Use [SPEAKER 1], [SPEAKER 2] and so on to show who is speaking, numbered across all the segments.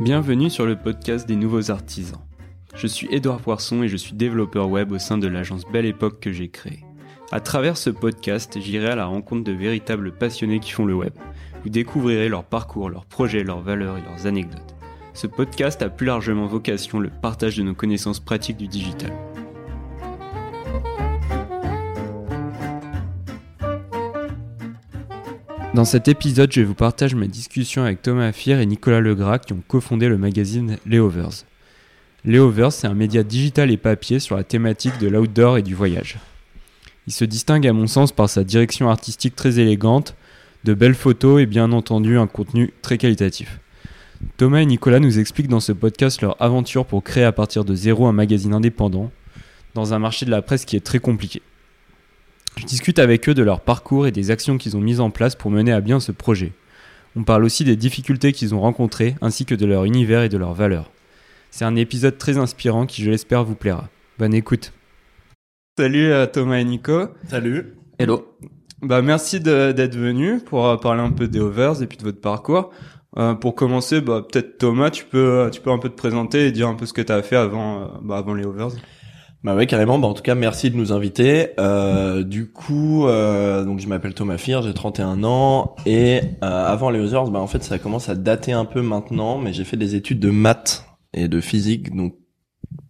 [SPEAKER 1] Bienvenue sur le podcast des nouveaux artisans. Je suis Édouard Poisson et je suis développeur web au sein de l'agence Belle Époque que j'ai créée. À travers ce podcast, j'irai à la rencontre de véritables passionnés qui font le web. Vous découvrirez leur parcours, leurs projets, leurs valeurs et leurs anecdotes. Ce podcast a plus largement vocation le partage de nos connaissances pratiques du digital. Dans cet épisode, je vous partage ma discussion avec Thomas Fier et Nicolas Legras qui ont cofondé le magazine Leovers. Leovers, c'est un média digital et papier sur la thématique de l'outdoor et du voyage. Il se distingue à mon sens par sa direction artistique très élégante, de belles photos et bien entendu un contenu très qualitatif. Thomas et Nicolas nous expliquent dans ce podcast leur aventure pour créer à partir de zéro un magazine indépendant, dans un marché de la presse qui est très compliqué. Je discute avec eux de leur parcours et des actions qu'ils ont mises en place pour mener à bien ce projet. On parle aussi des difficultés qu'ils ont rencontrées ainsi que de leur univers et de leurs valeurs. C'est un épisode très inspirant qui, je l'espère, vous plaira. Bonne écoute. Salut à Thomas et Nico.
[SPEAKER 2] Salut.
[SPEAKER 3] Hello.
[SPEAKER 1] Bah merci d'être venu pour euh, parler un peu des Overs et puis de votre parcours. Euh, pour commencer, bah, peut-être Thomas, tu peux, tu peux un peu te présenter et dire un peu ce que tu as fait avant, euh, bah, avant les Overs.
[SPEAKER 2] Bah ouais, carrément. Bah, en tout cas, merci de nous inviter. Euh, du coup, euh, donc je m'appelle Thomas Fir, j'ai 31 ans et euh, avant les Others, bah en fait, ça commence à dater un peu maintenant, mais j'ai fait des études de maths et de physique, donc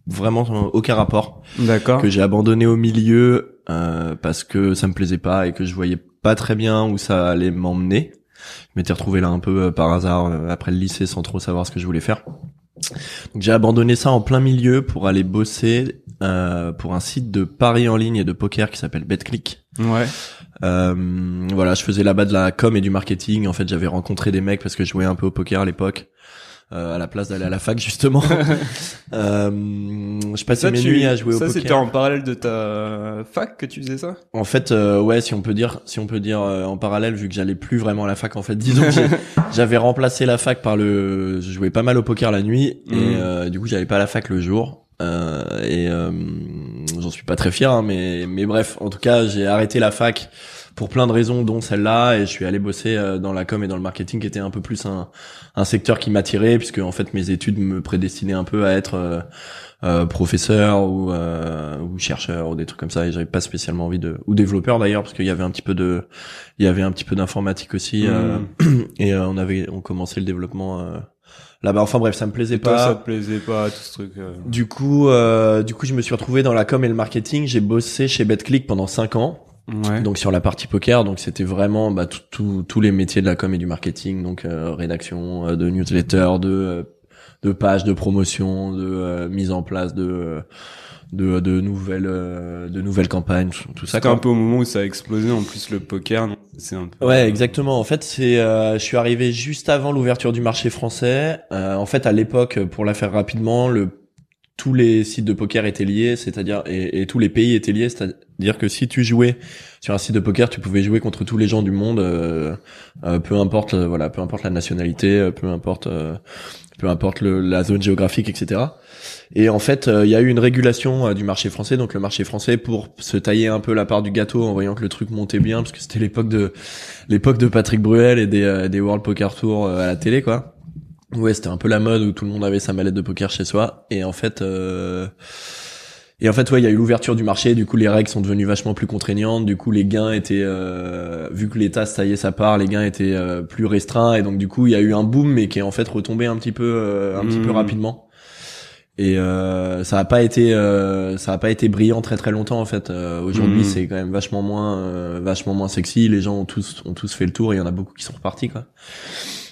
[SPEAKER 2] vraiment aucun rapport.
[SPEAKER 1] D'accord.
[SPEAKER 2] Que j'ai abandonné au milieu euh, parce que ça me plaisait pas et que je voyais pas très bien où ça allait m'emmener. Je m'étais retrouvé là un peu euh, par hasard euh, après le lycée sans trop savoir ce que je voulais faire. Donc j'ai abandonné ça en plein milieu pour aller bosser euh, pour un site de paris en ligne et de poker qui s'appelle BetClick.
[SPEAKER 1] Ouais.
[SPEAKER 2] Euh, voilà, je faisais là-bas de la com et du marketing. En fait, j'avais rencontré des mecs parce que je jouais un peu au poker à l'époque. Euh, à la place d'aller à la fac justement. euh, je passais
[SPEAKER 1] Ça,
[SPEAKER 2] mes
[SPEAKER 1] tu-
[SPEAKER 2] nuits à jouer au
[SPEAKER 1] Ça,
[SPEAKER 2] poker.
[SPEAKER 1] c'était en parallèle de ta fac que tu faisais ça?
[SPEAKER 2] En fait, euh, ouais, si on peut dire, si on peut dire euh, en parallèle, vu que j'allais plus vraiment à la fac, en fait, disons j'avais remplacé la fac par le, je jouais pas mal au poker la nuit et euh, du coup j'allais pas à la fac le jour. Euh, et euh, j'en suis pas très fier, hein, mais mais bref, en tout cas, j'ai arrêté la fac pour plein de raisons, dont celle-là, et je suis allé bosser euh, dans la com et dans le marketing, qui était un peu plus un, un secteur qui m'attirait, puisque en fait mes études me prédestinaient un peu à être euh, euh, professeur ou, euh, ou chercheur ou des trucs comme ça, et j'avais pas spécialement envie de ou développeur d'ailleurs, parce qu'il y avait un petit peu de, il y avait un petit peu d'informatique aussi, euh, et euh, on avait on commençait le développement euh, là-bas. Enfin bref, ça me plaisait pas.
[SPEAKER 1] ça te plaisait pas, tout ce truc.
[SPEAKER 2] Du coup, euh, du coup, je me suis retrouvé dans la com et le marketing. J'ai bossé chez BetClick pendant cinq ans,
[SPEAKER 1] Ouais.
[SPEAKER 2] donc sur la partie poker. Donc c'était vraiment bah, tout- tout- tous les métiers de la com et du marketing, donc euh, rédaction euh, de newsletter, de euh, de pages de promotion, de euh, mise en place de euh, de, de nouvelles euh, de nouvelles campagnes, tout, ça.
[SPEAKER 1] C'était un peu au moment où ça a explosé, en plus le poker, c'est un peu...
[SPEAKER 2] Ouais, exactement. En fait, c'est, euh, je suis arrivé juste avant l'ouverture du marché français. Euh, en fait, à l'époque, pour la faire rapidement, le tous les sites de poker étaient liés, c'est-à-dire et, tous les pays étaient liés, c'est-à-dire que si tu jouais sur un site de poker, tu pouvais jouer contre tous les gens du monde, euh, euh, peu importe, euh, voilà, peu importe la nationalité, peu importe, peu importe la zone géographique, etc. Et en fait, il y a eu une régulation du marché français. Donc le marché français, pour se tailler un peu la part du gâteau en voyant que le truc montait bien, parce que c'était l'époque de l'époque de Patrick Bruel et des, des World Poker Tour à la télé, quoi. Ouais, c'était un peu la mode où tout le monde avait sa mallette de poker chez soi. Et en fait, euh, et en fait, ouais, il y a eu l'ouverture du marché. Du coup, les règles sont devenues vachement plus contraignantes. Du coup, les gains étaient, euh, vu que l'État taillait sa part, les gains étaient euh, plus restreints. Et donc, du coup, il y a eu un boom, mais qui est en fait retombé un petit peu, euh, un petit peu
[SPEAKER 1] Mhm.
[SPEAKER 2] rapidement. Et euh, ça a pas été, euh, ça a pas été brillant très très longtemps en fait. Euh, Aujourd'hui,
[SPEAKER 1] Mhm.
[SPEAKER 2] c'est quand même vachement moins, euh, vachement moins sexy. Les gens ont tous, ont tous fait le tour. et Il y en a beaucoup qui sont repartis quoi.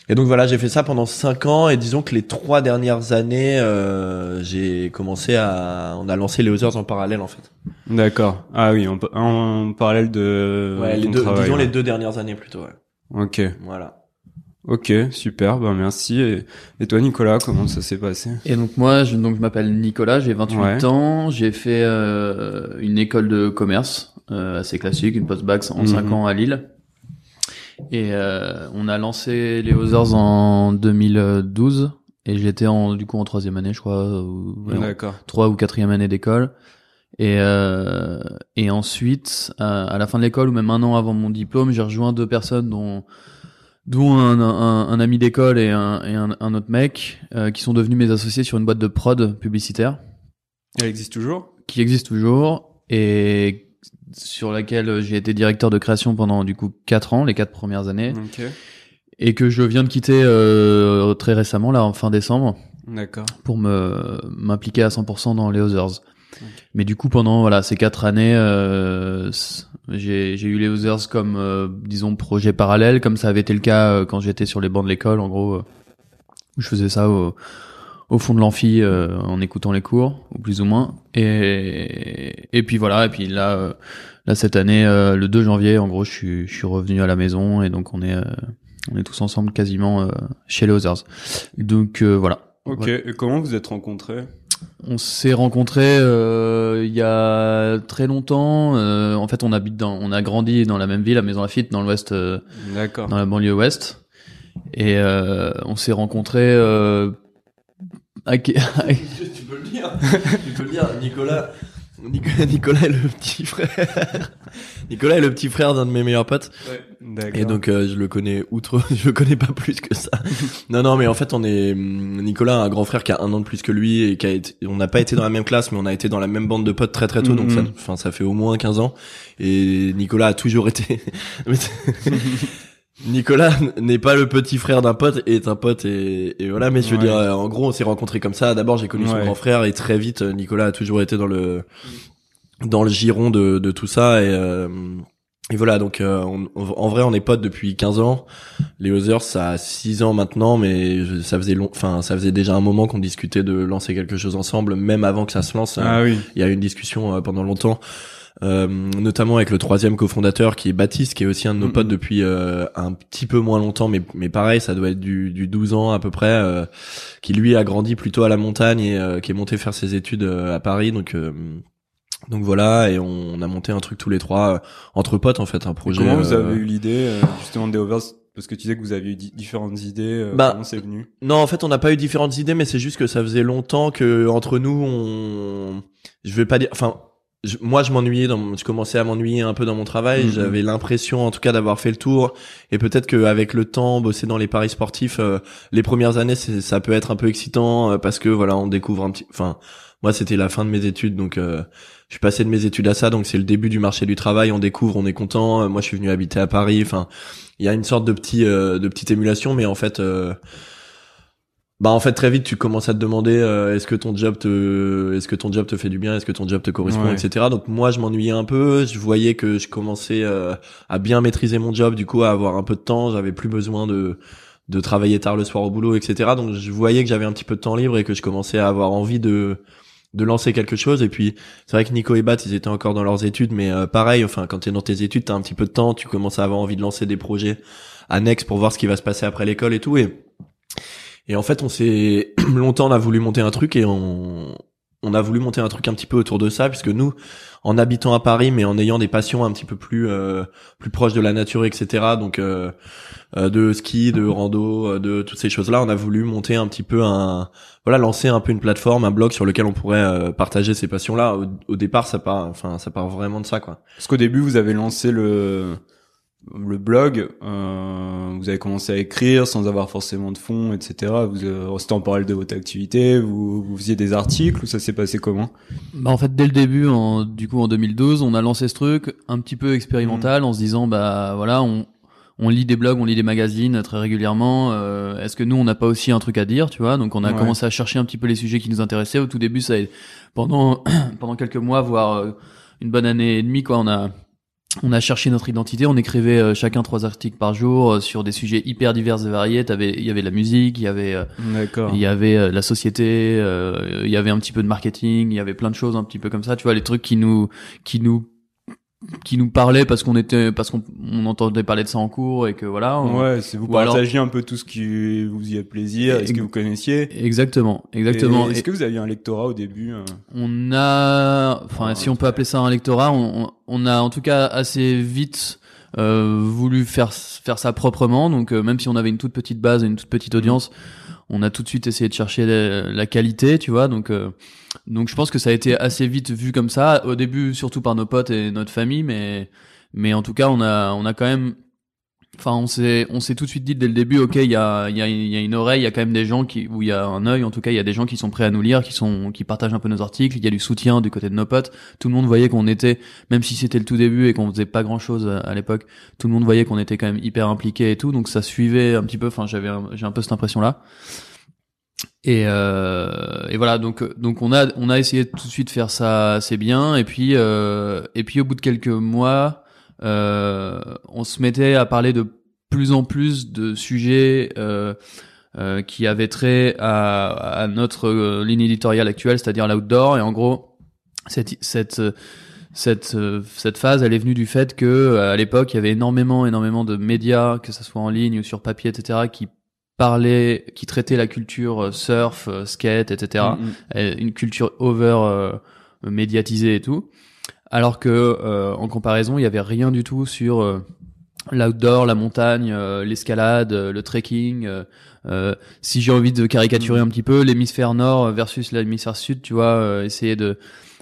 [SPEAKER 2] Et donc voilà, j'ai fait ça pendant cinq ans et disons que les trois dernières années, euh, j'ai commencé à, on a lancé les Others en parallèle en fait.
[SPEAKER 1] D'accord. Ah oui, en, en parallèle de
[SPEAKER 2] ouais, les deux,
[SPEAKER 1] travail,
[SPEAKER 2] disons
[SPEAKER 1] ouais.
[SPEAKER 2] les deux dernières années plutôt. Ouais.
[SPEAKER 1] Ok.
[SPEAKER 2] Voilà.
[SPEAKER 1] Ok, super, ben merci. Et, et toi Nicolas, comment ça s'est passé?
[SPEAKER 3] Et donc moi, je, donc je m'appelle Nicolas, j'ai 28
[SPEAKER 1] Ouais.
[SPEAKER 3] ans, j'ai fait euh, une école de commerce euh, assez classique, une post-bac en
[SPEAKER 1] Mhm.
[SPEAKER 3] 5 ans à Lille. Et euh, on a lancé les Others en 2012 et j'étais en du coup en troisième année, je crois, ou,
[SPEAKER 1] D'accord.
[SPEAKER 3] trois ou quatrième année d'école. Et euh, et ensuite, à, à la fin de l'école ou même un an avant mon diplôme, j'ai rejoint deux personnes dont dont un, un, un ami d'école et, un, et un, un autre mec euh, qui sont devenus mes associés sur une boîte de prod publicitaire
[SPEAKER 1] Elle existe toujours?
[SPEAKER 3] Qui existe toujours et sur laquelle j'ai été directeur de création pendant du coup quatre ans, les quatre premières années, et que je viens de quitter euh, très récemment là en fin décembre
[SPEAKER 1] D'accord.
[SPEAKER 3] pour me m'impliquer à 100% dans les Others. Mais du coup pendant voilà ces quatre années, euh, j'ai j'ai eu les Others comme euh, disons projet parallèle, comme ça avait été le cas euh, quand j'étais sur les bancs de l'école en gros, euh, où je faisais ça au, au fond de l'amphi euh, en écoutant les cours ou plus ou moins. Et et puis voilà et puis là euh, là cette année euh, le 2 janvier en gros je suis je suis revenu à la maison et donc on est euh, on est tous ensemble quasiment euh, chez les Others. Donc euh, voilà.
[SPEAKER 1] Ok.
[SPEAKER 3] Voilà.
[SPEAKER 1] Et comment vous êtes rencontrés?
[SPEAKER 3] On s'est rencontrés euh, il y a très longtemps. Euh, en fait, on habite dans, on a grandi dans la même ville, à Maison Lafitte, dans l'ouest, euh, dans la banlieue ouest. Et euh, on s'est rencontrés. À...
[SPEAKER 2] tu peux le dire. tu peux le dire. Nicolas, Nicolas, Nicolas est le petit frère. Nicolas est le petit frère d'un de mes meilleurs potes.
[SPEAKER 1] D'accord.
[SPEAKER 2] Et donc euh, je le connais outre, je le connais pas plus que ça. non non mais en fait on est hum, Nicolas a un grand frère qui a un an de plus que lui et qui a été, on n'a pas été dans la même classe mais on a été dans la même bande de potes très très tôt donc ça,
[SPEAKER 1] Mhm.
[SPEAKER 2] enfin ça fait au moins 15 ans et Nicolas a toujours été. Nicolas n'est pas le petit frère d'un pote est un pote et, et voilà mais je veux
[SPEAKER 1] Ouais.
[SPEAKER 2] dire euh, en gros on s'est rencontrés comme ça d'abord j'ai connu son grand frère et très vite euh, Nicolas a toujours été dans le dans le giron de, de tout ça et euh, et voilà, donc euh, on- on- en vrai, on est potes depuis 15 ans. Les Others, ça a 6 ans maintenant, mais je- ça faisait long, enfin ça faisait déjà un moment qu'on discutait de lancer quelque chose ensemble, même avant que ça se lance.
[SPEAKER 1] Ah oui.
[SPEAKER 2] Il y a eu une discussion euh, pendant longtemps, euh, notamment avec le troisième cofondateur qui est Baptiste, qui est aussi un de nos
[SPEAKER 1] Mhm.
[SPEAKER 2] potes depuis euh, un petit peu moins longtemps, mais mais pareil, ça doit être du, du 12 ans à peu près, euh, qui lui a grandi plutôt à la montagne et euh, qui est monté faire ses études euh, à Paris, donc. euh, donc voilà, et on, a monté un truc tous les trois, euh, entre potes en fait, un projet.
[SPEAKER 1] Comment vous avez eu l'idée euh, justement des overs Parce que tu disais que vous aviez eu di- différentes idées. euh,
[SPEAKER 2] Bah,
[SPEAKER 1] comment c'est venu?
[SPEAKER 2] Non, en fait, on n'a pas eu différentes idées, mais c'est juste que ça faisait longtemps que entre nous, on, je vais pas dire, enfin, je- moi, je m'ennuyais, dans, mon- je commençais à m'ennuyer un peu dans mon travail.
[SPEAKER 1] Mhm.
[SPEAKER 2] J'avais l'impression, en tout cas, d'avoir fait le tour. Et peut-être qu'avec le temps, bosser dans les paris sportifs, euh, les premières années, ça peut être un peu excitant euh, parce que voilà, on découvre un petit. Enfin, moi, c'était la fin de mes études, donc euh, je suis passé de mes études à ça, donc c'est le début du marché du travail. On découvre, on est content. Euh, Moi, je suis venu habiter à Paris. Enfin, il y a une sorte de petit, euh, de petite émulation, mais en fait. Bah en fait très vite tu commences à te demander euh, est-ce que ton job te est-ce que ton job te fait du bien est-ce que ton job te correspond
[SPEAKER 1] Ouais.
[SPEAKER 2] etc donc moi je m'ennuyais un peu. Je voyais que je commençais euh, à bien maîtriser mon job. Du coup à avoir un peu de temps j'avais plus besoin de de travailler tard le soir au boulot etc donc je voyais que j'avais un petit peu de temps libre et que je commençais à avoir envie de de lancer quelque chose. Et puis c'est vrai que Nico et Bat ils étaient encore dans leurs études mais euh, pareil enfin quand t'es dans tes études t'as un petit peu de temps. Tu commences à avoir envie de lancer des projets annexes pour voir ce qui va se passer après l'école et tout. Et et en fait, on s'est longtemps on a voulu monter un truc et on on a voulu monter un truc un petit peu autour de ça puisque nous, en habitant à Paris mais en ayant des passions un petit peu plus euh, plus proches de la nature, etc. Donc euh, euh, de ski, de rando, euh, de toutes ces choses-là, on a voulu monter un petit peu un voilà lancer un peu une plateforme, un blog sur lequel on pourrait euh, partager ces passions-là. Au, au départ, ça part enfin ça part vraiment de ça quoi.
[SPEAKER 1] Parce qu'au début, vous avez lancé le le blog, euh, vous avez commencé à écrire sans avoir forcément de fonds, etc. Vous euh, c'était en parallèle de votre activité, vous, vous faisiez des articles ou ça s'est passé comment?
[SPEAKER 3] Bah en fait dès le début, en, du coup en 2012, on a lancé ce truc un petit peu expérimental en se disant bah voilà on on lit des blogs, on lit des magazines très régulièrement. euh, Est-ce que nous on n'a pas aussi un truc à dire, tu vois? Donc on a
[SPEAKER 1] Ouais.
[SPEAKER 3] commencé à chercher un petit peu les sujets qui nous intéressaient. Au tout début, ça a- pendant pendant quelques mois, voire euh, une bonne année et demie, quoi, on a on a cherché notre identité, on écrivait euh, chacun trois articles par jour euh, sur des sujets hyper divers et variés. T'avais, il y avait la musique, il y avait euh, il y avait la société, il y avait un petit peu de marketing, il y avait plein de choses un petit peu comme ça, tu vois, les trucs qui nous qui nous qui nous parlaient parce qu'on était parce qu'on on entendait parler de ça en cours et que voilà. on-
[SPEAKER 1] Ouais, c'est vous
[SPEAKER 3] alors-
[SPEAKER 1] partagiez un peu tout ce qui vous y a plaisir, et ce que vous connaissiez.
[SPEAKER 3] Exactement, exactement.
[SPEAKER 1] Est-ce que vous aviez un lectorat au début euh
[SPEAKER 3] on a, enfin, si on peut appeler ça un lectorat, on, on- a en tout cas assez vite euh, voulu faire faire ça proprement. Donc euh, même si on avait une toute petite base, et une toute petite audience, on a tout de suite essayé de chercher la, qualité, tu vois. Donc euh, donc je pense que ça a été assez vite vu comme ça. Au début, surtout par nos potes et notre famille, mais mais en tout cas, on a on a quand même Enfin, on s'est, on s'est tout de suite dit dès le début, ok, il y a, il y a, y a une oreille, il y a quand même des gens qui, où il y a un œil, en tout cas, il y a des gens qui sont prêts à nous lire, qui sont, qui partagent un peu nos articles. Il y a du soutien du côté de nos potes. Tout le monde voyait qu'on était, même si c'était le tout début et qu'on faisait pas grand chose à l'époque, tout le monde voyait qu'on était quand même hyper impliqué et tout. Donc ça suivait un petit peu. Enfin, j'avais, j'ai un peu cette impression là. Et, euh, et voilà, donc donc on a on a essayé tout de suite de faire ça assez bien. Et puis euh, et puis au bout de quelques mois, on se mettait à parler de plus en plus de sujets euh, euh, qui avaient trait à, à notre euh, ligne éditoriale actuelle, c'est-à-dire l'outdoor. Et en gros, cette, cette, cette, cette phase, elle est venue du fait que à l'époque, il y avait énormément, énormément de médias, que ce soit en ligne ou sur papier, etc., qui parlaient, qui traitaient la culture surf, skate, etc., mm-hmm. une culture over médiatisée et tout. Alors que en comparaison, il y avait rien du tout sur l'outdoor, la montagne, euh, l'escalade, euh, le trekking. Euh, si j'ai envie de caricaturer un petit peu, l'hémisphère nord versus l'hémisphère sud, tu vois, essayer de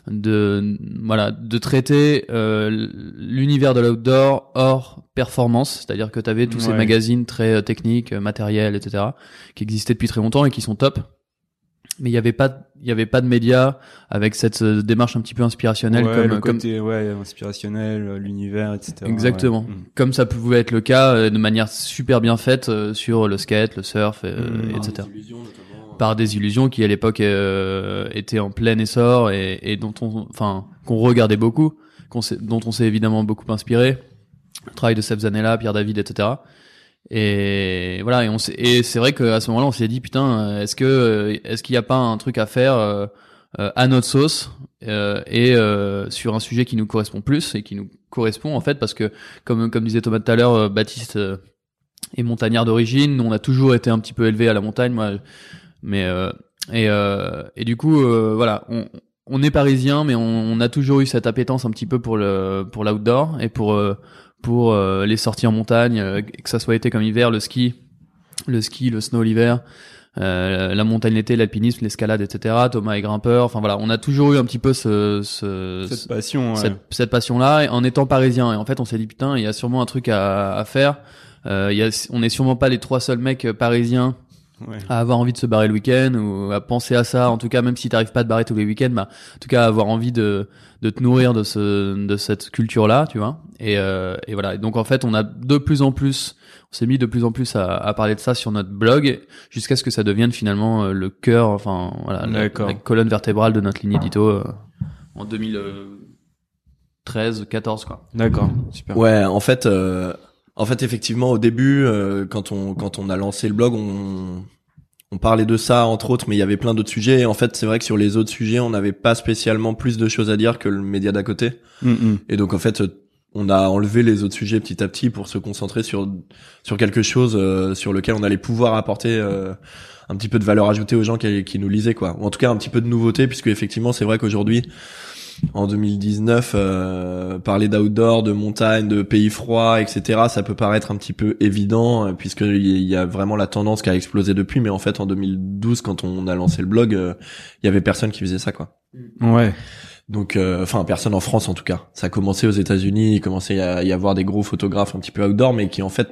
[SPEAKER 3] de voilà de traiter l'univers de l'outdoor hors performance, c'est-à-dire que tu avais tous ces magazines très techniques, matériels, etc., qui existaient depuis très longtemps et qui sont top mais il y avait pas il y avait pas de médias avec cette euh, démarche un petit peu inspirationnelle
[SPEAKER 1] ouais,
[SPEAKER 3] comme
[SPEAKER 1] le côté ouais inspirationnel euh, l'univers etc
[SPEAKER 3] exactement.
[SPEAKER 1] Mm.
[SPEAKER 3] comme ça pouvait être le cas euh, de manière super bien faite sur le skate le surf mm. etc par des illusions qui à l'époque étaient en plein essor et, et dont on enfin qu'on regardait beaucoup qu'on dont on s'est évidemment beaucoup inspiré. Le travail de Seb Zanella Pierre David etc et voilà, et, on et c'est vrai qu'à ce moment-là, on s'est dit putain, est-ce que est-ce qu'il n'y a pas un truc à faire euh, euh, à notre sauce euh, et sur un sujet qui nous correspond plus et qui nous correspond en fait parce que comme comme disait Thomas tout à l'heure, Baptiste est montagnard d'origine, on a toujours été un petit peu élevé à la montagne, moi, mais et et du coup voilà, on on est parisien, mais on, on, a toujours eu cette appétence un petit peu pour le pour l'outdoor et pour pour euh, les sorties en montagne, euh, que ça soit été comme hiver, le ski, le ski, le snow l'hiver, euh, la montagne l'été, l'alpinisme, l'escalade, etc. Thomas est grimpeur. Enfin voilà, on a toujours eu un petit peu ce, ce
[SPEAKER 1] cette passion,
[SPEAKER 3] cette, cette passion-là, en étant parisien. Et en fait, on s'est dit putain, il y a sûrement un truc à, à faire. Euh, y a, on est sûrement pas les trois seuls mecs parisiens ouais. à avoir envie de se barrer le week-end ou à penser à ça. En tout cas, même si t'arrives pas à te barrer tous les week-ends, bah, en tout cas, avoir envie de, de te nourrir de ce, de cette culture-là, tu vois. Et, euh, et voilà. donc en fait, on a de plus en plus, on s'est mis de plus en plus à, à parler de ça sur notre blog, jusqu'à ce que ça devienne finalement euh, le cœur, enfin voilà, la, colonne vertébrale de notre ligne édito euh, en 2013, 14 quoi.
[SPEAKER 1] D'accord, super.
[SPEAKER 2] Ouais, en fait. Euh en fait, effectivement, au début, euh, quand on quand on a lancé le blog, on on parlait de ça entre autres, mais il y avait plein d'autres sujets. Et en fait, c'est vrai que sur les autres sujets, on n'avait pas spécialement plus de choses à dire que le média d'à côté.
[SPEAKER 1] Mm, mm.
[SPEAKER 2] Et donc en fait, on a enlevé les autres sujets petit à petit pour se concentrer sur sur quelque chose euh, sur lequel on allait pouvoir apporter euh, un petit peu de valeur ajoutée aux gens qui, qui nous lisaient quoi. Ou en tout cas un petit peu de nouveauté, puisque effectivement, c'est vrai qu'aujourd'hui en 2019, euh, parler d'outdoor, de montagne, de pays froids, etc., ça peut paraître un petit peu évident, euh, puisqu'il y a vraiment la tendance qui a explosé depuis, mais en fait, en 2012, quand on a lancé le blog, euh, il y avait personne qui faisait ça, quoi.
[SPEAKER 1] Ouais.
[SPEAKER 2] Donc, enfin, personne en France en tout cas. Ça a commencé aux États-Unis, il commençait à y avoir des gros photographes un petit peu outdoor, mais qui en fait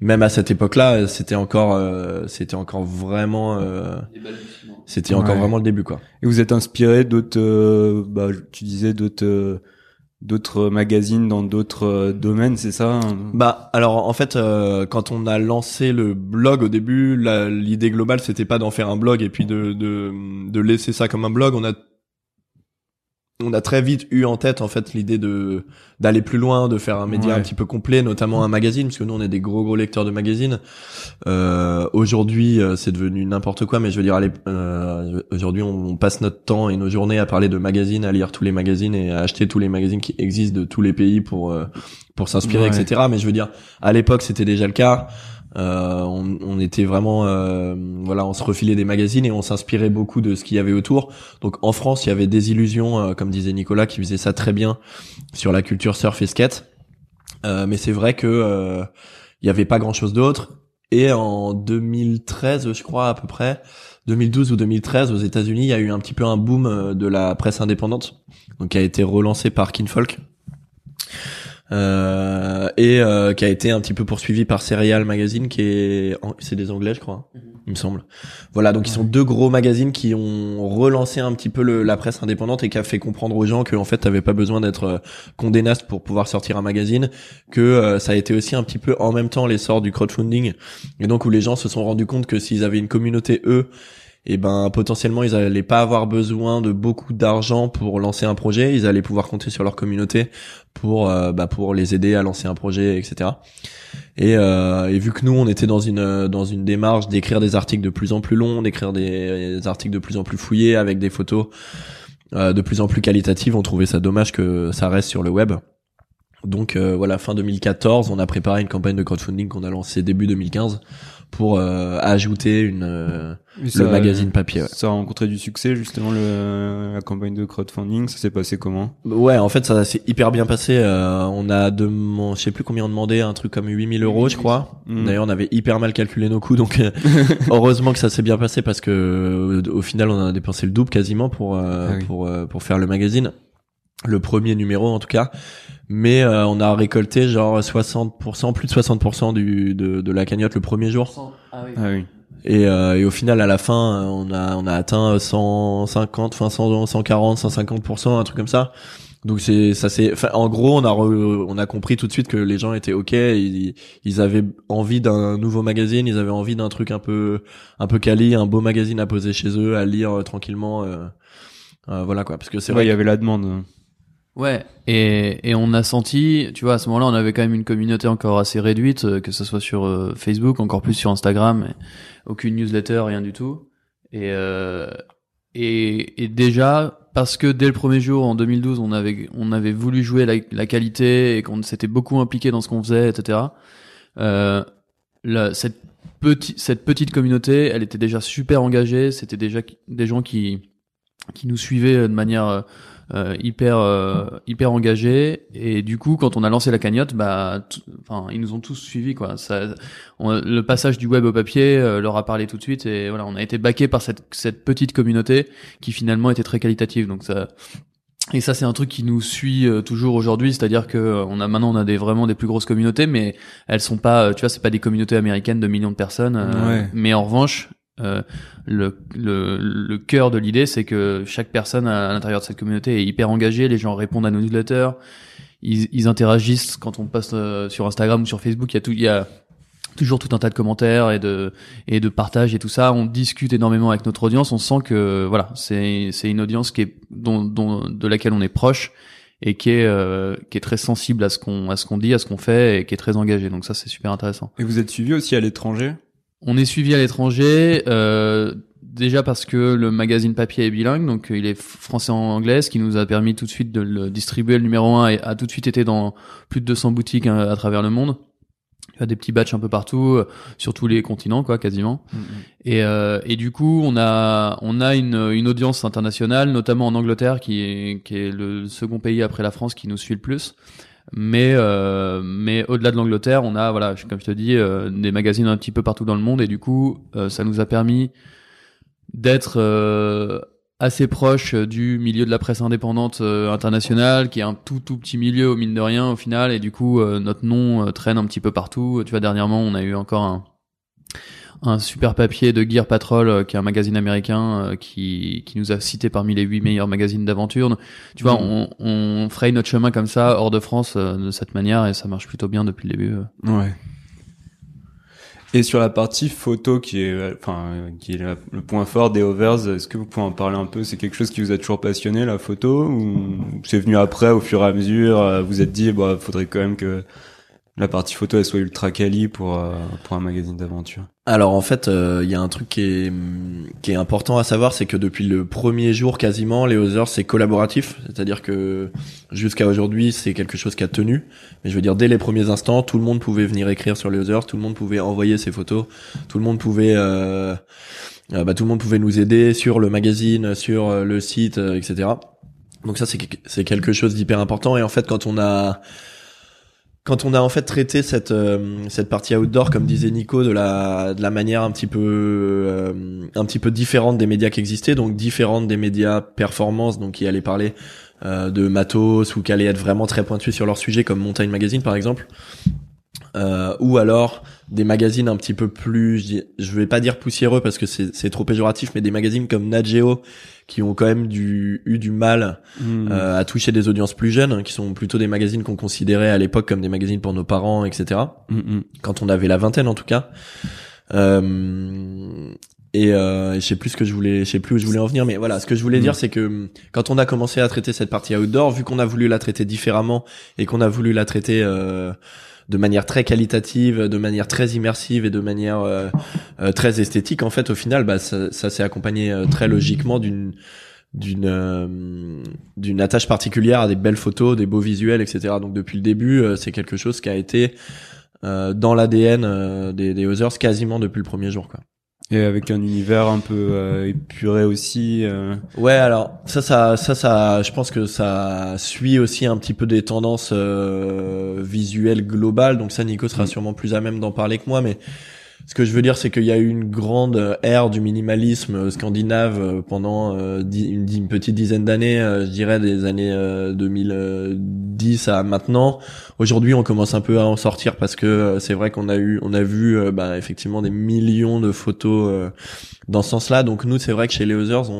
[SPEAKER 2] même à cette époque-là, c'était encore, euh, c'était encore vraiment, euh, c'était encore vraiment le début, quoi.
[SPEAKER 1] Et vous êtes inspiré d'autres, euh, bah, tu disais d'autres, d'autres magazines dans d'autres domaines, c'est ça hein?
[SPEAKER 2] Bah, alors en fait, quand on a lancé le blog au début, l'idée globale, c'était pas d'en faire un blog et puis de, de, de laisser ça comme un blog. On a on a très vite eu en tête en fait l'idée de d'aller plus loin, de faire un média un petit peu complet, notamment un magazine, parce que nous on est des gros gros lecteurs de magazines. Euh, aujourd'hui euh, c'est devenu n'importe quoi, mais je veux dire, euh, aujourd'hui on, passe notre temps et nos journées à parler de magazines, à lire tous les magazines et à acheter tous les magazines qui existent de tous les pays pour euh, pour s'inspirer, etc. Mais je veux dire, à l'époque c'était déjà le cas. Euh, on, on, était vraiment, euh, voilà, on se refilait des magazines et on s'inspirait beaucoup de ce qu'il y avait autour. Donc en France, il y avait des illusions, euh, comme disait Nicolas, qui faisait ça très bien sur la culture surf et skate. mais c'est vrai que il y avait pas grand chose d'autre. Et en 2013, je crois à peu près, 2012 ou 2013 aux États-Unis, il y a eu un petit peu un boom de la presse indépendante, donc qui a été relancé par Kinfolk. Euh, et euh, qui a été un petit peu poursuivi par Serial Magazine, qui est, c'est des Anglais, je crois,
[SPEAKER 3] Mhm.
[SPEAKER 2] il me semble. Voilà, donc ils sont deux gros magazines qui ont relancé un petit peu le- la presse indépendante et qui a fait comprendre aux gens que en fait, t'avais pas besoin d'être euh, Condé Nast pour pouvoir sortir un magazine, que euh, ça a été aussi un petit peu en même temps l'essor du crowdfunding, et donc où les gens se sont rendus compte que s'ils avaient une communauté eux et ben potentiellement ils allaient pas avoir besoin de beaucoup d'argent pour lancer un projet, ils allaient pouvoir compter sur leur communauté pour euh, bah, pour les aider à lancer un projet, etc. Et, euh, et vu que nous on était dans une dans une démarche d'écrire des articles de plus en plus longs, d'écrire des, des articles de plus en plus fouillés avec des photos euh, de plus en plus qualitatives, on trouvait ça dommage que ça reste sur le web. Donc euh, voilà, fin 2014, on a préparé une campagne de crowdfunding qu'on a lancée début 2015 pour euh, ajouter une euh,
[SPEAKER 1] ça-
[SPEAKER 2] le magazine papier. Ouais.
[SPEAKER 1] Ça a rencontré du succès justement le, la campagne de crowdfunding. Ça s'est passé comment?
[SPEAKER 2] Ouais, en fait, ça s'est hyper bien passé. Euh, on a demandé, je sais plus combien on demandait, un truc comme 8000 euros, je crois. D'ailleurs, on avait hyper mal calculé nos coûts, donc euh, heureusement que ça s'est bien passé parce que euh, au final, on a dépensé le double quasiment pour euh,
[SPEAKER 1] Ah oui.
[SPEAKER 2] pour euh, pour faire le magazine, le premier numéro en tout cas. Mais euh, on a récolté genre 60%, plus de 60% du de, de la cagnotte le premier jour.
[SPEAKER 3] Ah oui.
[SPEAKER 1] Ah oui.
[SPEAKER 2] Et, euh, et au final, à la fin, on a on a atteint 150, enfin 100, 140, 150% un truc comme ça. Donc c'est ça c'est enfin, en gros on a re- on a compris tout de suite que les gens étaient ok ils, ils avaient envie d'un nouveau magazine ils avaient envie d'un truc un peu un peu quali un beau magazine à poser chez eux à lire euh, tranquillement euh, euh, voilà quoi parce que c'est
[SPEAKER 1] Ouais,
[SPEAKER 2] vrai
[SPEAKER 1] il y avait la demande.
[SPEAKER 3] Ouais, et, et on a senti, tu vois, à ce moment-là, on avait quand même une communauté encore assez réduite, euh, que ce soit sur euh, Facebook, encore plus sur Instagram, aucune newsletter, rien du tout. Et, euh, et, et déjà, parce que dès le premier jour, en 2012, on avait, on avait voulu jouer la, la qualité et qu'on s'était beaucoup impliqué dans ce qu'on faisait, etc. Euh, cette, petite cette petite communauté, elle était déjà super engagée, c'était déjà des gens qui, qui nous suivaient de manière... euh, hyper euh, hyper engagés et du coup quand on a lancé la cagnotte bah enfin ils nous ont tous suivis quoi. Ça on- le passage du web au papier euh, leur a parlé tout de suite. Et voilà on a été baqué par cette cette petite communauté qui finalement était très qualitative. Donc ça et ça c'est un truc qui nous suit euh, toujours aujourd'hui. C'est-à-dire que euh, on a maintenant on a des vraiment des plus grosses communautés mais elles sont pas tu vois c'est pas des communautés américaines de millions de personnes
[SPEAKER 1] Ouais.
[SPEAKER 3] mais en revanche euh, le, le, le cœur de l'idée, c'est que chaque personne à l'intérieur de cette communauté est hyper engagée. Les gens répondent à nos newsletters, ils, ils interagissent quand on poste euh, sur Instagram ou sur Facebook. Il y a tout, il y a toujours tout un tas de commentaires et de et de partages et tout ça. On discute énormément avec notre audience. On sent que voilà, c'est c'est une audience qui est dont, dont de laquelle on est proche et qui est euh, qui est très sensible à ce qu'on à ce qu'on dit, à ce qu'on fait et qui est très engagée. Donc ça, c'est super intéressant.
[SPEAKER 1] Et vous êtes suivi aussi à l'étranger?
[SPEAKER 3] On est suivi à l'étranger, euh, déjà parce que le magazine papier est bilingue, donc euh, il est français en anglais, ce qui nous a permis tout de suite de le distribuer. Le numéro 1 et a tout de suite été dans plus de 200 boutiques hein, à travers le monde. Il y a des petits batchs un peu partout, euh, sur tous les continents, quoi, quasiment. Et, euh, et du coup, on a on a une, une audience internationale, notamment en Angleterre, qui est qui est le second pays après la France qui nous suit le plus. Mais euh, mais au-delà de l'Angleterre, on a voilà, comme je te dis, euh, des magazines un petit peu partout dans le monde, et du coup, euh, ça nous a permis d'être euh, assez proche du milieu de la presse indépendante euh, internationale, qui est un tout tout petit milieu au mine de rien au final, et du coup, euh, notre nom traîne un petit peu partout. Tu vois, dernièrement, on a eu encore un un super papier de Gear Patrol, euh, qui est un magazine américain euh, qui, qui nous a cité parmi les huit meilleurs magazines d'aventure. Tu vois,
[SPEAKER 1] Mhm.
[SPEAKER 3] on, on fraye notre chemin comme ça, hors de France, euh, de cette manière, et ça marche plutôt bien depuis le début.
[SPEAKER 1] Ouais. Et sur la partie photo qui est, enfin, qui est le point fort des Overs, est-ce que vous pouvez en parler un peu? C'est quelque chose qui vous a toujours passionné la photo ou c'est venu après au fur et à mesure Vous êtes dit, bah, faudrait quand même que la partie photo elle soit ultra quali pour euh, pour un magazine d'aventure.
[SPEAKER 2] Alors en fait, euh, il y a un truc qui est qui est important à savoir, c'est que depuis le premier jour quasiment, les Others c'est collaboratif, c'est-à-dire que jusqu'à aujourd'hui c'est quelque chose qui a tenu. Mais je veux dire dès les premiers instants, tout le monde pouvait venir écrire sur les Others, tout le monde pouvait envoyer ses photos, tout le monde pouvait euh, euh, bah, tout le monde pouvait nous aider sur le magazine, sur euh, le site, euh, etc. Donc ça c'est quelque chose d'hyper important. Et en fait quand on a quand on a en fait traité cette euh, cette partie outdoor, comme disait Nico, de la de la manière un petit peu euh, un petit peu différente des médias qui existaient, donc différente des médias performance, donc qui allait parler euh, de matos ou qui allaient être vraiment très pointus sur leur sujet, comme Montagne Magazine par exemple. Ou alors des magazines un petit peu plus, je, vais pas dire poussiéreux parce que c'est c'est trop péjoratif, mais des magazines comme Nat Geo qui ont quand même du, eu du mal
[SPEAKER 1] Mm.
[SPEAKER 2] euh, à toucher des audiences plus jeunes, hein, qui sont plutôt des magazines qu'on considérait à l'époque comme des magazines pour nos parents, etc.
[SPEAKER 1] Mm, mm.
[SPEAKER 2] Quand on avait la vingtaine en tout cas. Euh, et euh, je sais plus ce que je voulais, je sais plus où je voulais en venir, mais voilà, ce que je voulais dire, c'est que quand on a commencé à traiter cette partie outdoor, vu qu'on a voulu la traiter différemment et qu'on a voulu la traiter euh, de manière très qualitative, de manière très immersive et de manière euh, euh, très esthétique, en fait, au final, bah, ça, s'est accompagné euh, très logiquement d'une attache particulière à des belles photos, des beaux visuels, etc. Donc depuis le début, c'est quelque chose qui a été dans l'ADN des, des Others quasiment depuis le premier jour, quoi.
[SPEAKER 1] Et avec un univers un peu euh, épuré aussi. euh.
[SPEAKER 2] Ouais, alors ça, ça, ça, ça, je pense que ça suit aussi un petit peu des tendances euh, visuelles globales. Donc ça, Nico sera
[SPEAKER 1] Mm.
[SPEAKER 2] sûrement plus à même d'en parler que moi, mais ce que je veux dire, c'est qu'il y a eu une grande euh, ère du minimalisme euh, scandinave euh, pendant une, petite dizaine d'années, je dirais des années euh, 2010 à maintenant. Aujourd'hui, on commence un peu à en sortir parce que c'est vrai qu'on a eu, on a vu, bah, effectivement des millions de photos dans ce sens-là. Donc nous, c'est vrai que chez les Others,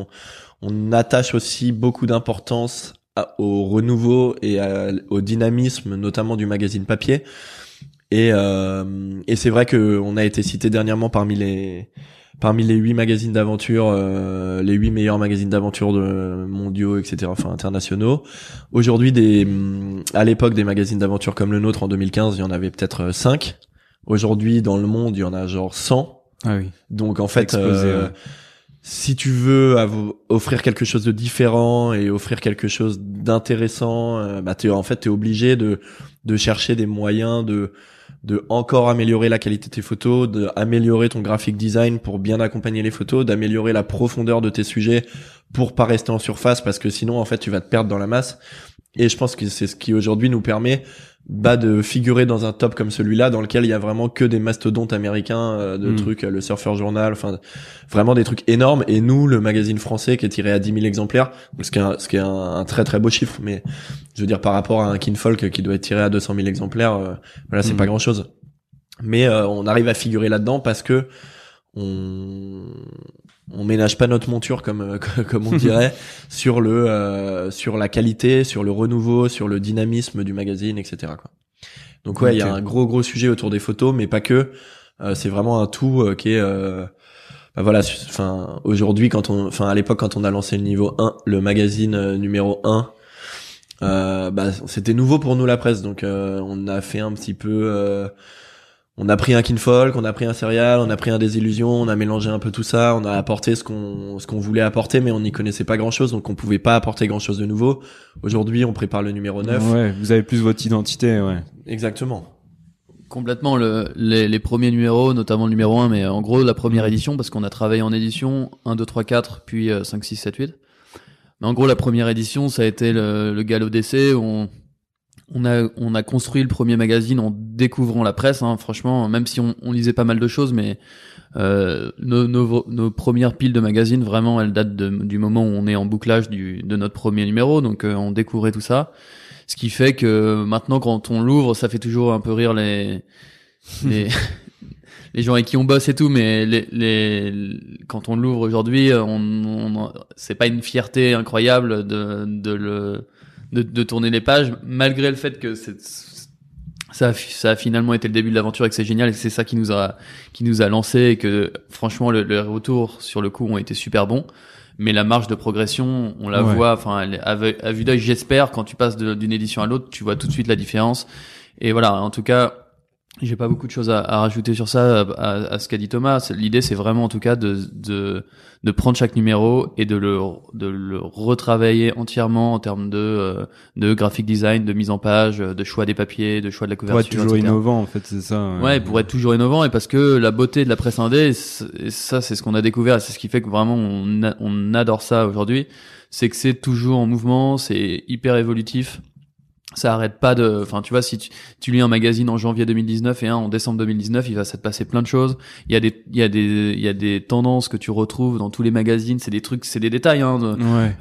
[SPEAKER 2] on, attache aussi beaucoup d'importance au renouveau et au dynamisme, notamment du magazine papier. Et, euh, et c'est vrai que on a été cité dernièrement parmi les parmi les huit magazines d'aventure, euh, les huit meilleurs magazines d'aventure de mondiaux, etc., enfin internationaux. Aujourd'hui, des à l'époque des magazines d'aventure comme le nôtre en 2015, il y en avait peut-être euh, cinq. Aujourd'hui, dans le monde, il y en a genre 100.
[SPEAKER 1] Ah oui.
[SPEAKER 2] Donc en fait,
[SPEAKER 1] Explosé,
[SPEAKER 2] euh,
[SPEAKER 1] ouais.
[SPEAKER 2] si tu veux offrir quelque chose de différent et offrir quelque chose d'intéressant, euh, bah t'es en fait t'es obligé de de chercher des moyens de de encore améliorer la qualité de tes photos, d'améliorer ton graphic design pour bien accompagner les photos, d'améliorer la profondeur de tes sujets pour pas rester en surface parce que sinon en fait tu vas te perdre dans la masse. Et je pense que c'est ce qui aujourd'hui nous permet bah, de figurer dans un top comme celui-là dans lequel il y a vraiment que des mastodontes américains euh, de
[SPEAKER 1] Mm.
[SPEAKER 2] trucs, euh, le Surfer Journal, enfin vraiment des trucs énormes. Et nous, le magazine français qui est tiré à 10 000 exemplaires, ce qui est, un, ce qui est un, un très très beau chiffre, mais je veux dire par rapport à un Kinfolk qui doit être tiré à 200 000 exemplaires, euh, voilà, c'est
[SPEAKER 1] Mm.
[SPEAKER 2] pas grand-chose. Mais euh, on arrive à figurer là-dedans parce que on on ménage pas notre monture comme euh, comme on dirait sur le euh, sur la qualité, sur le renouveau, sur le dynamisme du magazine, etc. Quoi. Donc ouais, il y a un gros gros sujet autour des photos, mais pas que. Euh, c'est vraiment un tout euh, qui est euh, bah voilà, enfin aujourd'hui quand on enfin à l'époque quand on a lancé le niveau 1, le magazine euh, numéro 1 euh, bah, c'était nouveau pour nous la presse, donc euh, on a fait un petit peu euh, on a pris un kinfolk, on a pris un serial, on a pris un désillusion, on a mélangé un peu tout ça, on a apporté ce qu'on ce qu'on voulait apporter, mais on n'y connaissait pas grand chose, donc on pouvait pas apporter grand chose de nouveau. Aujourd'hui, on prépare le numéro 9.
[SPEAKER 1] Ouais, vous avez plus votre identité, ouais.
[SPEAKER 2] Exactement.
[SPEAKER 3] Complètement le, les, les premiers numéros, notamment le numéro 1, mais en gros la première édition, parce qu'on a travaillé en édition 1, 2, 3, 4, puis euh, 5, 6, 7, 8. Mais en gros la première édition, ça a été le, le galop d'essai. On, on, a, on a construit le premier magazine en découvrant la presse, hein, franchement, même si on, on lisait pas mal de choses, mais euh, nos, nos, nos premières piles de magazines, vraiment, elles datent de- du moment où on est en bouclage du, de notre premier numéro, donc euh, on découvrait tout ça. Ce qui fait que maintenant, quand on l'ouvre, ça fait toujours un peu rire les les, les gens avec qui on bosse et tout, mais les, les quand on l'ouvre aujourd'hui, on, on c'est pas une fierté incroyable de de le de, de tourner les pages, malgré le fait que c'est ça a, ça a finalement été le début de l'aventure et que c'est génial et que c'est ça qui nous a qui nous a lancé et que franchement le, le retour sur le coup ont été super bons mais la marge de progression on la
[SPEAKER 1] Ouais.
[SPEAKER 3] voit enfin à, vue- à vue d'œil j'espère quand tu passes d'une édition à l'autre tu vois tout de suite la différence et voilà en tout cas j'ai pas beaucoup de choses à, à rajouter sur ça à, ce qu'a dit Thomas l'idée c'est vraiment en tout cas de, de de prendre chaque numéro et de le de le retravailler entièrement en termes de euh, de graphic design de mise en page de choix des papiers de choix de la
[SPEAKER 1] Pour être
[SPEAKER 3] couverture
[SPEAKER 1] toujours
[SPEAKER 3] etc.
[SPEAKER 1] innovant, en fait, c'est ça.
[SPEAKER 3] Ouais, pour être toujours innovant et parce que la beauté de la presse indé, ça c'est ce qu'on a découvert, et c'est ce qui fait que vraiment on, a- on adore ça aujourd'hui, c'est que c'est toujours en mouvement, c'est hyper évolutif. Ça arrête pas de enfin tu vois si tu, tu, lis un magazine en janvier 2019 et un en décembre 2019 il va se passer plein de choses. Il y a des il y a des il y a des tendances que tu retrouves dans tous les magazines. C'est des trucs c'est des détails hein,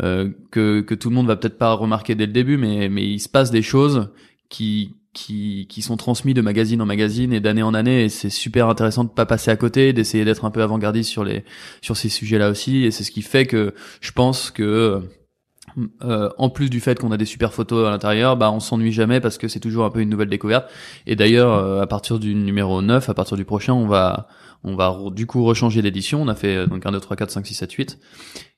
[SPEAKER 3] euh, que que tout le monde va peut-être pas remarquer dès le début mais mais il se passe des choses qui qui, qui sont transmis de magazine en magazine et d'année en année et c'est super intéressant de pas passer à côté d'essayer d'être un peu avant-gardiste sur les sur ces sujets là aussi et c'est ce qui fait que je pense que euh, en plus du fait qu'on a des super photos à l'intérieur, bah on s'ennuie jamais parce que c'est toujours un peu une nouvelle découverte. Et d'ailleurs, euh, à partir du numéro 9, à partir du prochain, on va on va du coup rechanger l'édition. On a fait euh, donc 1 2 3 4 5 6 7 8.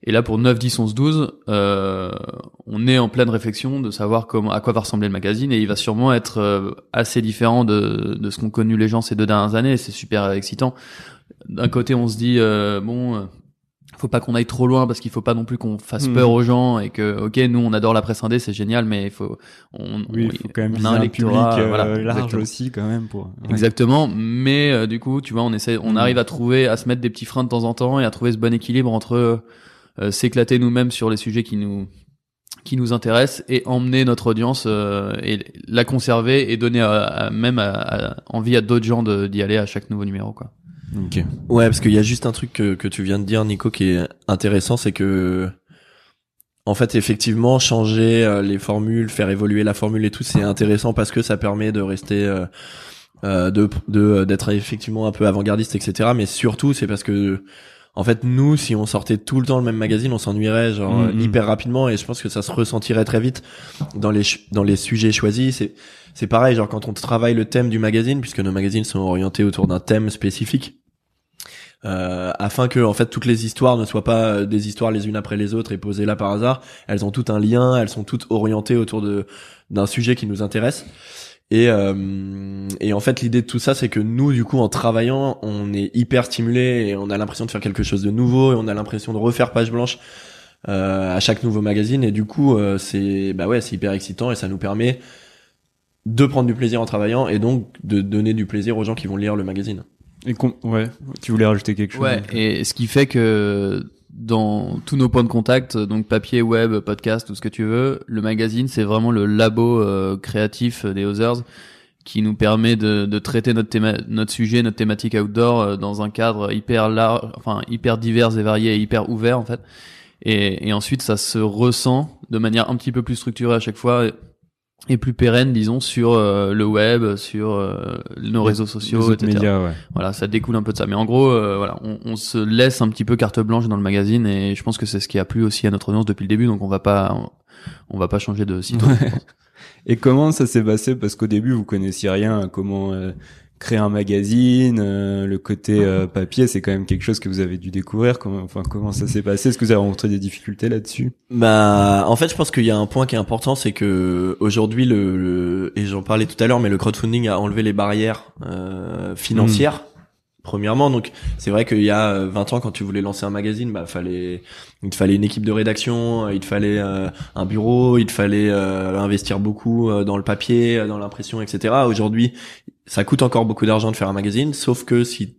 [SPEAKER 3] Et là pour 9 10 11 12, euh, on est en pleine réflexion de savoir comment à quoi va ressembler le magazine et il va sûrement être assez différent de de ce qu'ont connu les gens ces deux dernières années, c'est super excitant. D'un côté, on se dit bon faut pas qu'on aille trop loin parce qu'il faut pas non plus qu'on fasse hmm. peur aux gens et que ok nous on adore la presse indé c'est génial mais il faut
[SPEAKER 1] on, oui, faut quand même on a un, public euh, voilà, large aussi quand même pour
[SPEAKER 3] exactement mais euh, du coup tu vois on essaie on hmm. arrive à trouver à se mettre des petits freins de temps en temps et à trouver ce bon équilibre entre euh, s'éclater nous-mêmes sur les sujets qui nous qui nous intéressent et emmener notre audience et la conserver et donner même envie à d'autres gens d'y aller à chaque nouveau numéro quoi
[SPEAKER 2] Ouais, parce qu'il y a juste un truc que, que tu viens de dire, Nico, qui est intéressant, c'est que en fait, effectivement, changer euh, les formules, faire évoluer la formule et tout, c'est intéressant parce que ça permet de rester, euh, euh de de d'être effectivement un peu avant-gardiste, etc. Mais surtout, c'est parce que en fait, nous, si on sortait tout le temps le même magazine, on s'ennuierait genre mm-hmm. hyper rapidement et je pense que ça se ressentirait très vite dans les dans les sujets choisis. C'est c'est pareil, genre quand on travaille le thème du magazine, puisque nos magazines sont orientés autour d'un thème spécifique euh, afin que en fait toutes les histoires ne soient pas euh, des histoires les unes après les autres et posées là par hasard. Elles ont toutes un lien, elles sont toutes orientées autour de d'un sujet qui nous intéresse. Et, euh, et en fait, l'idée de tout ça, c'est que nous, du coup, en travaillant, on est hyper stimulé et on a l'impression de faire quelque chose de nouveau et on a l'impression de refaire page blanche euh, à chaque nouveau magazine. Et du coup, euh, c'est bah ouais, c'est hyper excitant et ça nous permet de prendre du plaisir en travaillant et donc de donner du plaisir aux gens qui vont lire le magazine.
[SPEAKER 1] Et ouais, tu voulais rajouter quelque chose
[SPEAKER 3] Ouais, et ce qui fait que dans tous nos points de contact, donc papier, web, podcast, tout ce que tu veux, le magazine c'est vraiment le labo euh, créatif des Others qui nous permet de, de traiter notre notre sujet, notre thématique outdoor euh, dans un cadre hyper large, enfin hyper divers et varié et hyper ouvert en fait. Et, et ensuite ça se ressent de manière un petit peu plus structurée à chaque fois et plus pérenne, disons, sur euh, le web, sur euh, nos réseaux sociaux, etc. Médias, ouais. Voilà, ça découle un peu de ça. Mais en gros, euh, voilà, on, on, se laisse un petit peu carte blanche dans le magazine, et je pense que c'est ce qui a plu aussi à notre audience depuis le début. Donc on va pas, on, va pas changer de site.
[SPEAKER 1] et comment ça s'est passé? Parce qu'au début, vous connaissiez rien. Comment créer un magazine, euh, le côté euh, papier, c'est quand même quelque chose que vous avez dû découvrir. Comment, enfin, comment ça s'est passé? Est-ce que vous avez rencontré des difficultés là-dessus?
[SPEAKER 2] Bah, en fait, je pense qu'il y a un point qui est important, c'est que aujourd'hui, le, et j'en parlais tout à l'heure, mais le crowdfunding a enlevé les barrières euh, financières. Premièrement, donc c'est vrai qu'il y a 20 ans, quand tu voulais lancer un magazine, bah fallait, il te fallait une équipe de rédaction, il te fallait un bureau, il te fallait investir beaucoup dans le papier, dans l'impression, etc. Aujourd'hui, ça coûte encore beaucoup d'argent de faire un magazine, sauf que si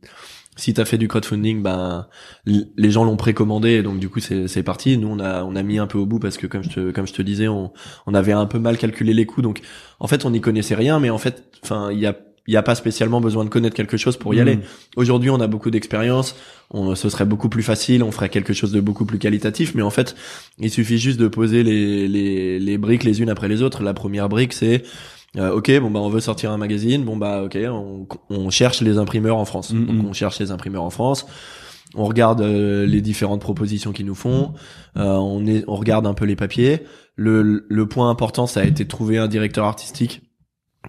[SPEAKER 2] si t'as fait du crowdfunding, ben les gens l'ont précommandé, donc du coup c'est c'est parti. Nous on a on a mis un peu au bout parce que comme je te comme je te disais, on on avait un peu mal calculé les coûts, donc en fait on n'y connaissait rien, mais en fait, enfin il y a il y a pas spécialement besoin de connaître quelque chose pour y aller. Mmh. Aujourd'hui, on a beaucoup d'expérience, on, ce serait beaucoup plus facile, on ferait quelque chose de beaucoup plus qualitatif, mais en fait, il suffit juste de poser les, les, les briques les unes après les autres. La première brique, c'est euh, ok, bon bah on veut sortir un magazine, bon bah ok, on, on cherche les imprimeurs en France. Mm, Donc on cherche les imprimeurs en France. On regarde euh, les différentes propositions qu'ils nous font. Euh, on est, on regarde un peu les papiers. Le, le point important, ça a été de trouver un directeur artistique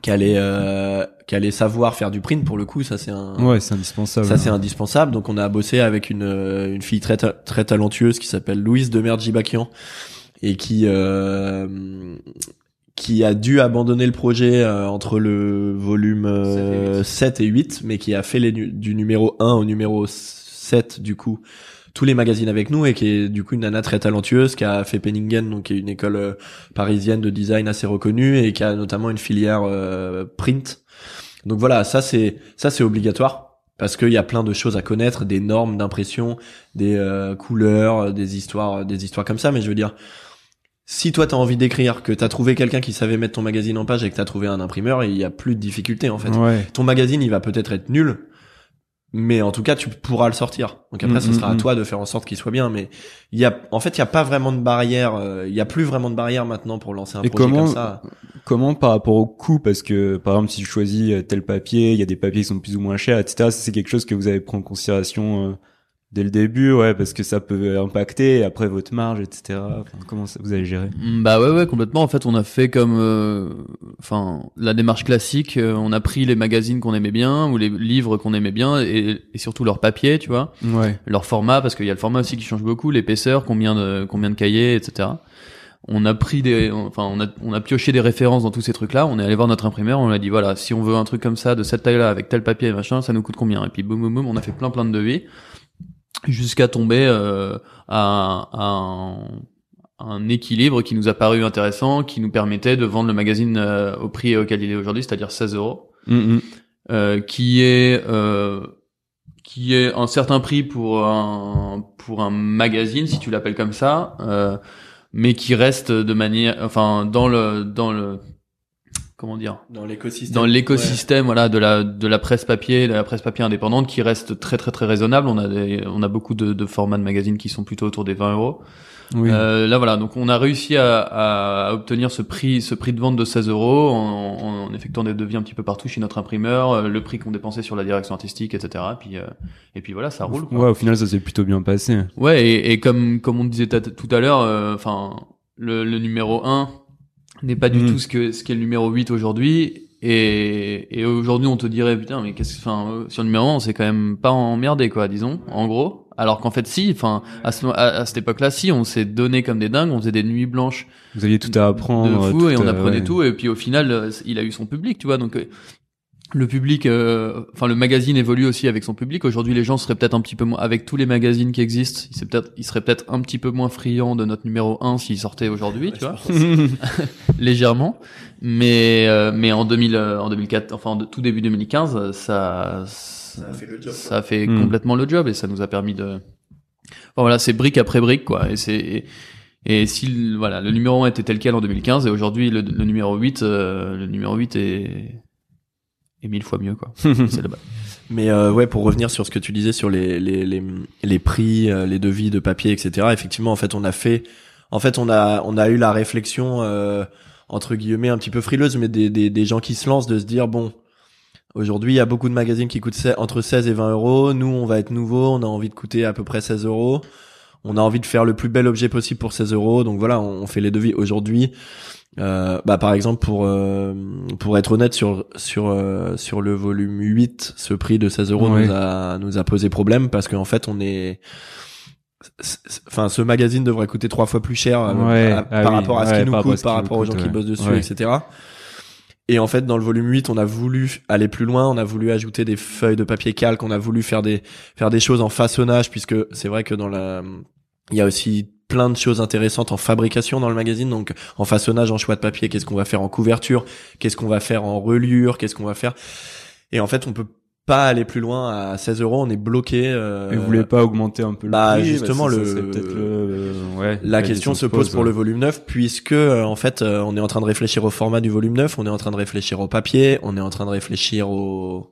[SPEAKER 2] qui allait euh, qui allait savoir faire du print pour le coup ça c'est un
[SPEAKER 1] ouais c'est indispensable
[SPEAKER 2] ça c'est indispensable donc on a bossé avec une une fille très très talentueuse qui s'appelle Louise Demerjibakian et qui euh, qui a dû abandonner le projet euh, entre le volume 7 et, 8. Euh, mais qui a fait les, du numéro 1 au numéro 7 du coup tous les magazines avec nous et qui est du coup une nana très talentueuse qui a fait Penningen donc qui est une école euh, parisienne de design assez reconnue et qui a notamment une filière print. Donc voilà, ça c'est ça c'est obligatoire parce qu'il y a plein de choses à connaître, des normes d'impression, des couleurs, des histoires, des histoires comme ça. Mais je veux dire, si toi t'as envie d'écrire, que t'as trouvé quelqu'un qui savait mettre ton magazine en page et que t'as trouvé un imprimeur, il y a plus de difficulté en fait.
[SPEAKER 1] Ouais.
[SPEAKER 2] Ton magazine, il va peut-être être nul, mais en tout cas tu pourras le sortir. Donc après,
[SPEAKER 1] Mm,
[SPEAKER 2] ce sera
[SPEAKER 1] mm,
[SPEAKER 2] à
[SPEAKER 1] mm.
[SPEAKER 2] toi de faire en sorte qu'il soit bien. Mais il y a, en fait, il y a pas vraiment de barrière. euh, Il y a plus vraiment de barrière maintenant pour lancer un
[SPEAKER 1] Et
[SPEAKER 2] projet
[SPEAKER 1] comment-
[SPEAKER 2] comme ça.
[SPEAKER 1] Comment par rapport au coût Parce que par exemple, si tu choisis euh, tel papier, il y a des papiers qui sont plus ou moins chers, etc. C'est quelque chose que vous avez pris en considération euh, dès le début, ouais, parce que ça peut impacter après votre marge, etc. Enfin, comment ça, vous allez gérer?
[SPEAKER 3] Mm, Bah ouais ouais complètement. En fait on a fait comme euh, enfin la démarche classique euh, on a pris les magazines qu'on aimait bien ou les livres qu'on aimait bien et, et surtout leur papier tu vois.
[SPEAKER 1] Ouais.
[SPEAKER 3] leur format parce qu'il y a le format aussi qui change beaucoup l'épaisseur combien de combien de cahiers etc on a pris des enfin on a on a pioché des références dans tous ces trucs là on est allé voir notre imprimeur on a dit voilà si on veut un truc comme ça de cette taille là avec tel papier et machin ça nous coûte combien? Et puis boum boum boum on a fait plein plein de devis jusqu'à tomber euh, à, à un, un équilibre qui nous a paru intéressant qui nous permettait de vendre le magazine euh, au prix auquel il est aujourd'hui c'est-à-dire 16 euros
[SPEAKER 1] Mm, mm.
[SPEAKER 3] euh, qui est euh, qui est un certain prix pour un pour un magazine si tu l'appelles comme ça euh, mais qui reste de manière enfin dans le dans le comment dire
[SPEAKER 2] Dans l'écosystème.
[SPEAKER 3] dans l'écosystème voilà de la de la presse papier de la presse papier indépendante qui reste très très très raisonnable on a des, on a beaucoup de, de formats de magazines qui sont plutôt autour des 20 euros
[SPEAKER 1] Oui.
[SPEAKER 3] euh, là voilà, donc on a réussi à, à, à obtenir ce prix, ce prix de vente de 16 euros en, en effectuant des devis un petit peu partout chez notre imprimeur, euh, le prix qu'on dépensait sur la direction artistique, etc. Et puis, euh, et puis voilà, ça roule. quoi.
[SPEAKER 1] ouais, au final, ça s'est plutôt bien passé.
[SPEAKER 3] Ouais, et, et comme comme on disait tout à l'heure, euh, enfin le, le numéro 1 n'est pas du
[SPEAKER 1] Mm.
[SPEAKER 3] tout ce que ce qu'est le numéro 8 aujourd'hui. Et, et aujourd'hui, on te dirait putain, mais qu'est-ce, enfin, euh, sur le numéro 1, on s'est quand même pas emmerdé, quoi, disons, en gros. Alors qu'en fait, si, enfin, à, ce, à, à cette époque-là, si, on s'est donné comme des dingues, on faisait des nuits blanches
[SPEAKER 1] Vous aviez tout à apprendre.
[SPEAKER 3] de fou
[SPEAKER 1] tout
[SPEAKER 3] et on
[SPEAKER 1] à-
[SPEAKER 3] apprenait
[SPEAKER 1] ouais.
[SPEAKER 3] tout et puis au final euh, il a eu son public tu vois donc euh, le public euh, enfin le magazine évolue aussi avec son public. Aujourd'hui les gens seraient peut-être un petit peu moins avec tous les magazines qui existent ils seraient peut-être ils seraient peut-être un petit peu moins friands de notre numéro 1 s'il sortait aujourd'hui tu vois. légèrement. Mais euh, mais en 2000 euh, en 2004 enfin en de- tout début 2015 euh, ça
[SPEAKER 2] Ça a fait le job.
[SPEAKER 3] ça a fait
[SPEAKER 1] Hmm.
[SPEAKER 3] complètement le job et ça nous a permis de Enfin, voilà c'est brique après brique quoi. Et c'est et, et si le- voilà le numéro 1 était tel quel en 2015 et aujourd'hui le, le numéro 8 euh, le numéro 8 est est mille fois mieux quoi c'est là-bas
[SPEAKER 2] Mais euh, ouais, pour revenir sur ce que tu disais sur les les les, les prix, euh, les devis de papier, etc. Effectivement, en fait, on a fait, en fait, on a on a eu la réflexion euh, entre guillemets un petit peu frileuse, mais des des des gens qui se lancent de se dire bon. Aujourd'hui, il y a beaucoup de magazines qui coûtent entre 16 et 20 euros. Nous, on va être nouveau. On a envie de coûter à peu près 16 euros. On a envie de faire le plus bel objet possible pour 16 euros. Donc voilà, on, on fait les devis. Aujourd'hui, euh, bah par exemple pour euh, pour être honnête sur sur euh, sur le volume 8 ce prix de 16 euros
[SPEAKER 1] Ouais.
[SPEAKER 2] nous a nous a posé problème parce qu'en fait on est enfin ce magazine devrait coûter trois fois plus cher euh,
[SPEAKER 1] Ouais,
[SPEAKER 2] à-
[SPEAKER 1] ah
[SPEAKER 2] par
[SPEAKER 1] oui,
[SPEAKER 2] rapport à ce
[SPEAKER 1] ouais,
[SPEAKER 2] qu'il nous
[SPEAKER 1] par
[SPEAKER 2] coûte
[SPEAKER 1] ce
[SPEAKER 2] par rapport aux gens qui bossent dessus etc et en fait dans le volume 8 on a voulu aller plus loin on a voulu ajouter des feuilles de papier calque on a voulu faire des faire des choses en façonnage puisque c'est vrai que dans la il y a aussi plein de choses intéressantes en fabrication dans le magazine donc en façonnage en choix de papier qu'est-ce qu'on va faire en couverture qu'est-ce qu'on va faire en reliure qu'est-ce qu'on va faire. Et en fait on peut pas aller plus loin à 16 euros on est bloqué euh,
[SPEAKER 1] Et vous voulez pas augmenter un peu le
[SPEAKER 2] bah,
[SPEAKER 1] prix
[SPEAKER 2] justement,
[SPEAKER 1] que
[SPEAKER 2] le-
[SPEAKER 1] ça euh, ouais,
[SPEAKER 2] la question se pose pour le volume 9 puisque euh, en fait euh, on est en train de réfléchir au format du volume 9, on est en train de réfléchir au papier, on est en train de réfléchir au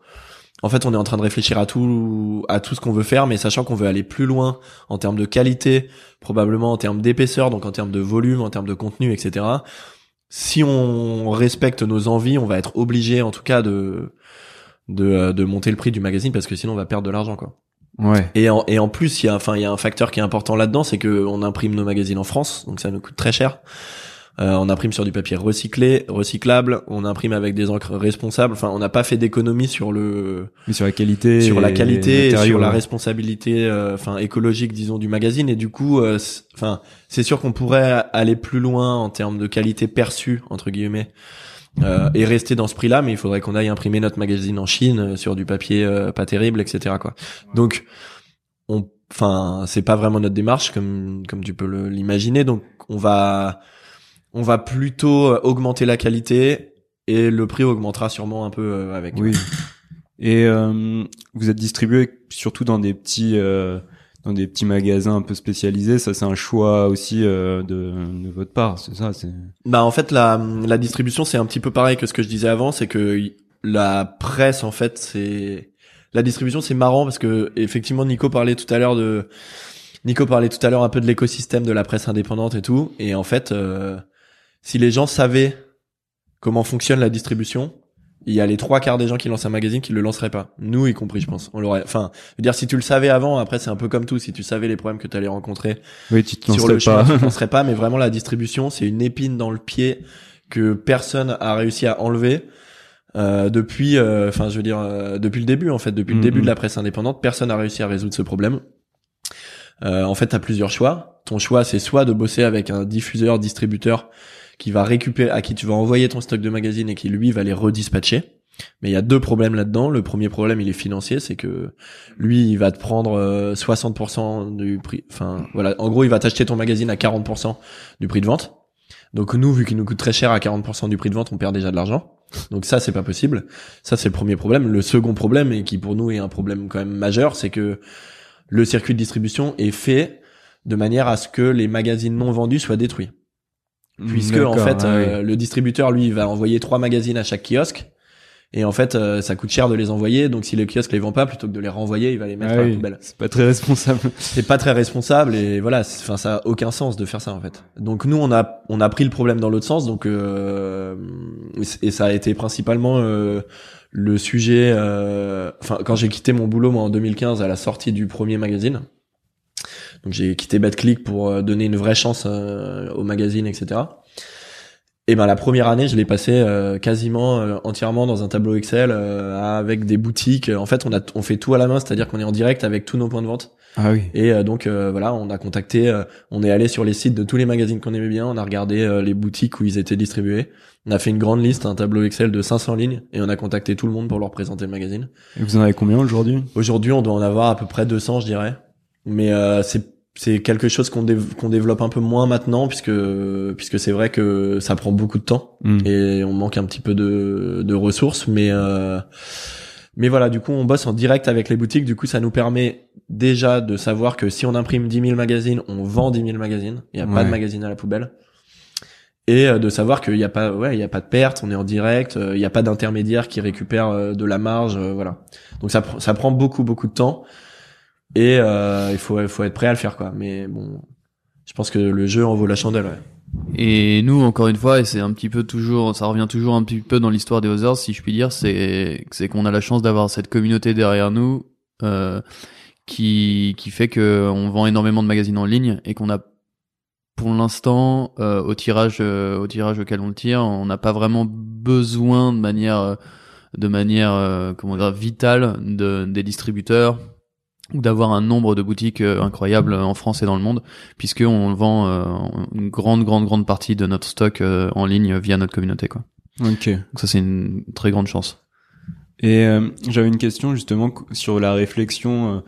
[SPEAKER 2] en fait, on est en train de réfléchir à tout à tout ce qu'on veut faire mais sachant qu'on veut aller plus loin en termes de qualité, probablement en termes d'épaisseur, donc en termes de volume, en termes de contenu, etc. Si on respecte nos envies, on va être obligé en tout cas de de, euh, de monter le prix du magazine parce que sinon on va perdre de l'argent quoi.
[SPEAKER 1] Ouais.
[SPEAKER 2] Et en, et en plus, il y a, enfin, il y a un facteur qui est important là-dedans, c'est que on imprime nos magazines en France, donc ça nous coûte très cher. Euh, on imprime sur du papier recyclé, recyclable. On imprime avec des encres responsables. Enfin, on n'a pas fait d'économie sur le,
[SPEAKER 1] Mais sur la qualité.
[SPEAKER 2] sur la qualité, et sur la responsabilité, euh, enfin écologique, disons, du magazine. Et du coup, euh, c'est- enfin, c'est sûr qu'on pourrait aller plus loin en termes de qualité perçue entre guillemets. euh, et rester dans ce prix-là, mais il faudrait qu'on aille imprimer notre magazine en Chine euh, sur du papier euh, pas terrible, etc. Quoi. Donc, on, enfin, c'est pas vraiment notre démarche comme comme tu peux l'imaginer. Donc, on va on va plutôt euh, augmenter la qualité et le prix augmentera sûrement un peu euh, avec.
[SPEAKER 1] Oui. Et euh, vous êtes distribué surtout dans des petits euh, dans des petits magasins un peu spécialisés. Ça, c'est un choix aussi euh, de, de votre part, c'est ça. C'est
[SPEAKER 2] Bah en fait la la distribution c'est un petit peu pareil que ce que je disais avant, c'est que la presse en fait c'est la distribution c'est marrant parce que effectivement Nico parlait tout à l'heure de Nico parlait tout à l'heure un peu de l'écosystème de la presse indépendante et tout et en fait euh, si les gens savaient comment fonctionne la distribution, il y a les trois quarts des gens qui lancent un magazine qui le lanceraient pas. Nous y compris je pense. On l'aurait enfin je veux dire si tu le savais avant après c'est un peu comme tout si tu savais les problèmes que tu allais rencontrer
[SPEAKER 1] oui, tu te
[SPEAKER 2] sur le
[SPEAKER 1] lancerais
[SPEAKER 2] chemin,
[SPEAKER 1] pas.
[SPEAKER 2] je ne penserais pas, mais vraiment la distribution, c'est une épine dans le pied que personne a réussi à enlever euh, depuis, euh, enfin, je veux dire, euh, depuis le début en fait, depuis le
[SPEAKER 1] Mhm.
[SPEAKER 2] début de la presse indépendante, personne n'a réussi à résoudre ce problème. Euh, en fait, t'as plusieurs choix. Ton choix, c'est soit de bosser avec un diffuseur, distributeur qui va récupérer, à qui tu vas envoyer ton stock de magazines et qui lui va les redispatcher. Mais il y a deux problèmes là-dedans. Le premier problème, il est financier, c'est que lui, il va te prendre euh, 60% du prix. Enfin, voilà. En gros, il va t'acheter ton magazine à 40% du prix de vente. Donc nous, vu qu'il nous coûte très cher à 40% du prix de vente, on perd déjà de l'argent. Donc ça, c'est pas possible. Ça, c'est le premier problème. Le second problème, et qui pour nous est un problème quand même majeur, c'est que le circuit de distribution est fait de manière à ce que les magazines non vendus soient détruits. Puisque en fait,
[SPEAKER 1] ah oui.
[SPEAKER 2] euh, le distributeur, lui, va envoyer trois magazines à chaque kiosque. Et en fait, euh, ça coûte cher de les envoyer. Donc, si le kiosque les vend pas, plutôt que de les renvoyer, il va les mettre
[SPEAKER 1] Ah
[SPEAKER 2] à
[SPEAKER 1] oui,
[SPEAKER 2] la poubelle.
[SPEAKER 1] C'est pas très responsable.
[SPEAKER 2] C'est pas très responsable et voilà. Enfin, ça a aucun sens de faire ça en fait. Donc nous, on a on a pris le problème dans l'autre sens. Donc euh, et ça a été principalement euh, le sujet. euh, Enfin, quand j'ai quitté mon boulot moi en 2015 à la sortie du premier magazine. Donc j'ai quitté BadClick pour euh, donner une vraie chance euh, au magazine, etc. Et ben la première année, je l'ai passé euh, quasiment euh, entièrement dans un tableau Excel euh, avec des boutiques. En fait, on a on fait tout à la main, c'est-à-dire qu'on est en direct avec tous nos points de vente.
[SPEAKER 1] Ah oui.
[SPEAKER 2] Et euh, donc euh, voilà, on a contacté, euh, on est allé sur les sites de tous les magazines qu'on aimait bien, on a regardé euh, les boutiques où ils étaient distribués. On a fait une grande liste, un tableau Excel de 500 lignes, et on a contacté tout le monde pour leur présenter le magazine.
[SPEAKER 1] Et vous en avez combien aujourd'hui?
[SPEAKER 2] Aujourd'hui, on doit en avoir à peu près 200, je dirais. Mais euh, c'est c'est quelque chose qu'on dév- développe un peu moins maintenant puisque puisque c'est vrai que ça prend beaucoup de temps
[SPEAKER 1] Hmm.
[SPEAKER 2] et on manque un petit peu de, de ressources. Mais euh, mais voilà du coup on bosse en direct avec les boutiques. Du coup ça nous permet déjà de savoir que si on imprime 10 000 magazines on vend 10 000 magazines. Il y a pas de magazines à la poubelle. Et euh, de savoir qu'il y a pas ouais il y a pas de perte on est en direct euh, il y a pas d'intermédiaire qui récupère euh, de la marge voilà. Donc ça ça prend beaucoup beaucoup de temps et euh, il faut il faut être prêt à le faire quoi mais bon je pense que le jeu en vaut la chandelle ouais.
[SPEAKER 3] Et nous, encore une fois, et c'est un petit peu toujours, ça revient toujours un petit peu dans l'histoire des Others, si je puis dire, c'est c'est qu'on a la chance d'avoir cette communauté derrière nous euh, qui qui fait que on vend énormément de magazines en ligne et qu'on a pour l'instant euh, au tirage euh, au tirage auquel on le tire, on n'a pas vraiment besoin de manière de manière euh, comment dire vitale de des distributeurs ou d'avoir un nombre de boutiques euh, incroyable en France et dans le monde puisque on vend euh, une grande grande grande partie de notre stock euh, en ligne via notre communauté quoi.
[SPEAKER 1] Ok.
[SPEAKER 3] Donc ça c'est une très grande chance.
[SPEAKER 1] Et euh, j'avais une question justement sur la réflexion.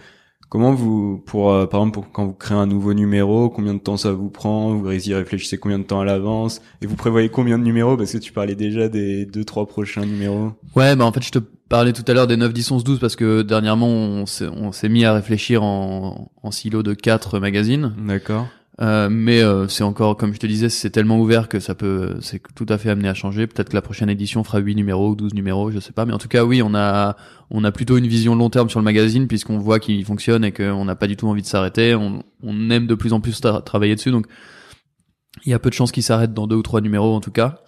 [SPEAKER 1] Comment vous, pour euh, par exemple, pour quand vous créez un nouveau numéro, combien de temps ça vous prend Vous y réfléchissez combien de temps à l'avance Et vous prévoyez combien de numéros Parce que tu parlais déjà des deux trois prochains numéros.
[SPEAKER 3] Ouais, bah en fait je te parlais tout à l'heure des 9 10 11 12 parce que dernièrement on s'est on s'est mis à réfléchir en en silo de quatre magazines.
[SPEAKER 1] D'accord.
[SPEAKER 3] Euh, mais euh, c'est encore, comme je te disais, c'est tellement ouvert que ça peut, c'est tout à fait amené à changer. Peut-être que la prochaine édition fera 8 numéros ou 12 numéros, je sais pas. Mais en tout cas, oui, on a, on a plutôt une vision long terme sur le magazine puisqu'on voit qu'il fonctionne et qu'on n'a pas du tout envie de s'arrêter. On, on aime de plus en plus tra- travailler dessus, donc il y a peu de chances qu'il s'arrête dans deux ou trois numéros en tout cas.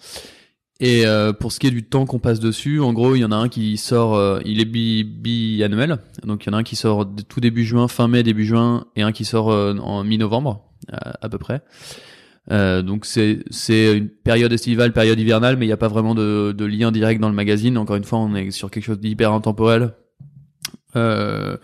[SPEAKER 3] Et euh, pour ce qui est du temps qu'on passe dessus, en gros, il y en a un qui sort, euh, il est bi, bi-annuel, donc il y en a un qui sort tout début juin, fin mai, début juin, et un qui sort euh, en mi-novembre, à, à peu près. Euh, donc c'est c'est une période estivale, période hivernale, mais il n'y a pas vraiment de, de lien direct dans le magazine. Encore une fois, on est sur quelque chose d'hyper intemporel, euh,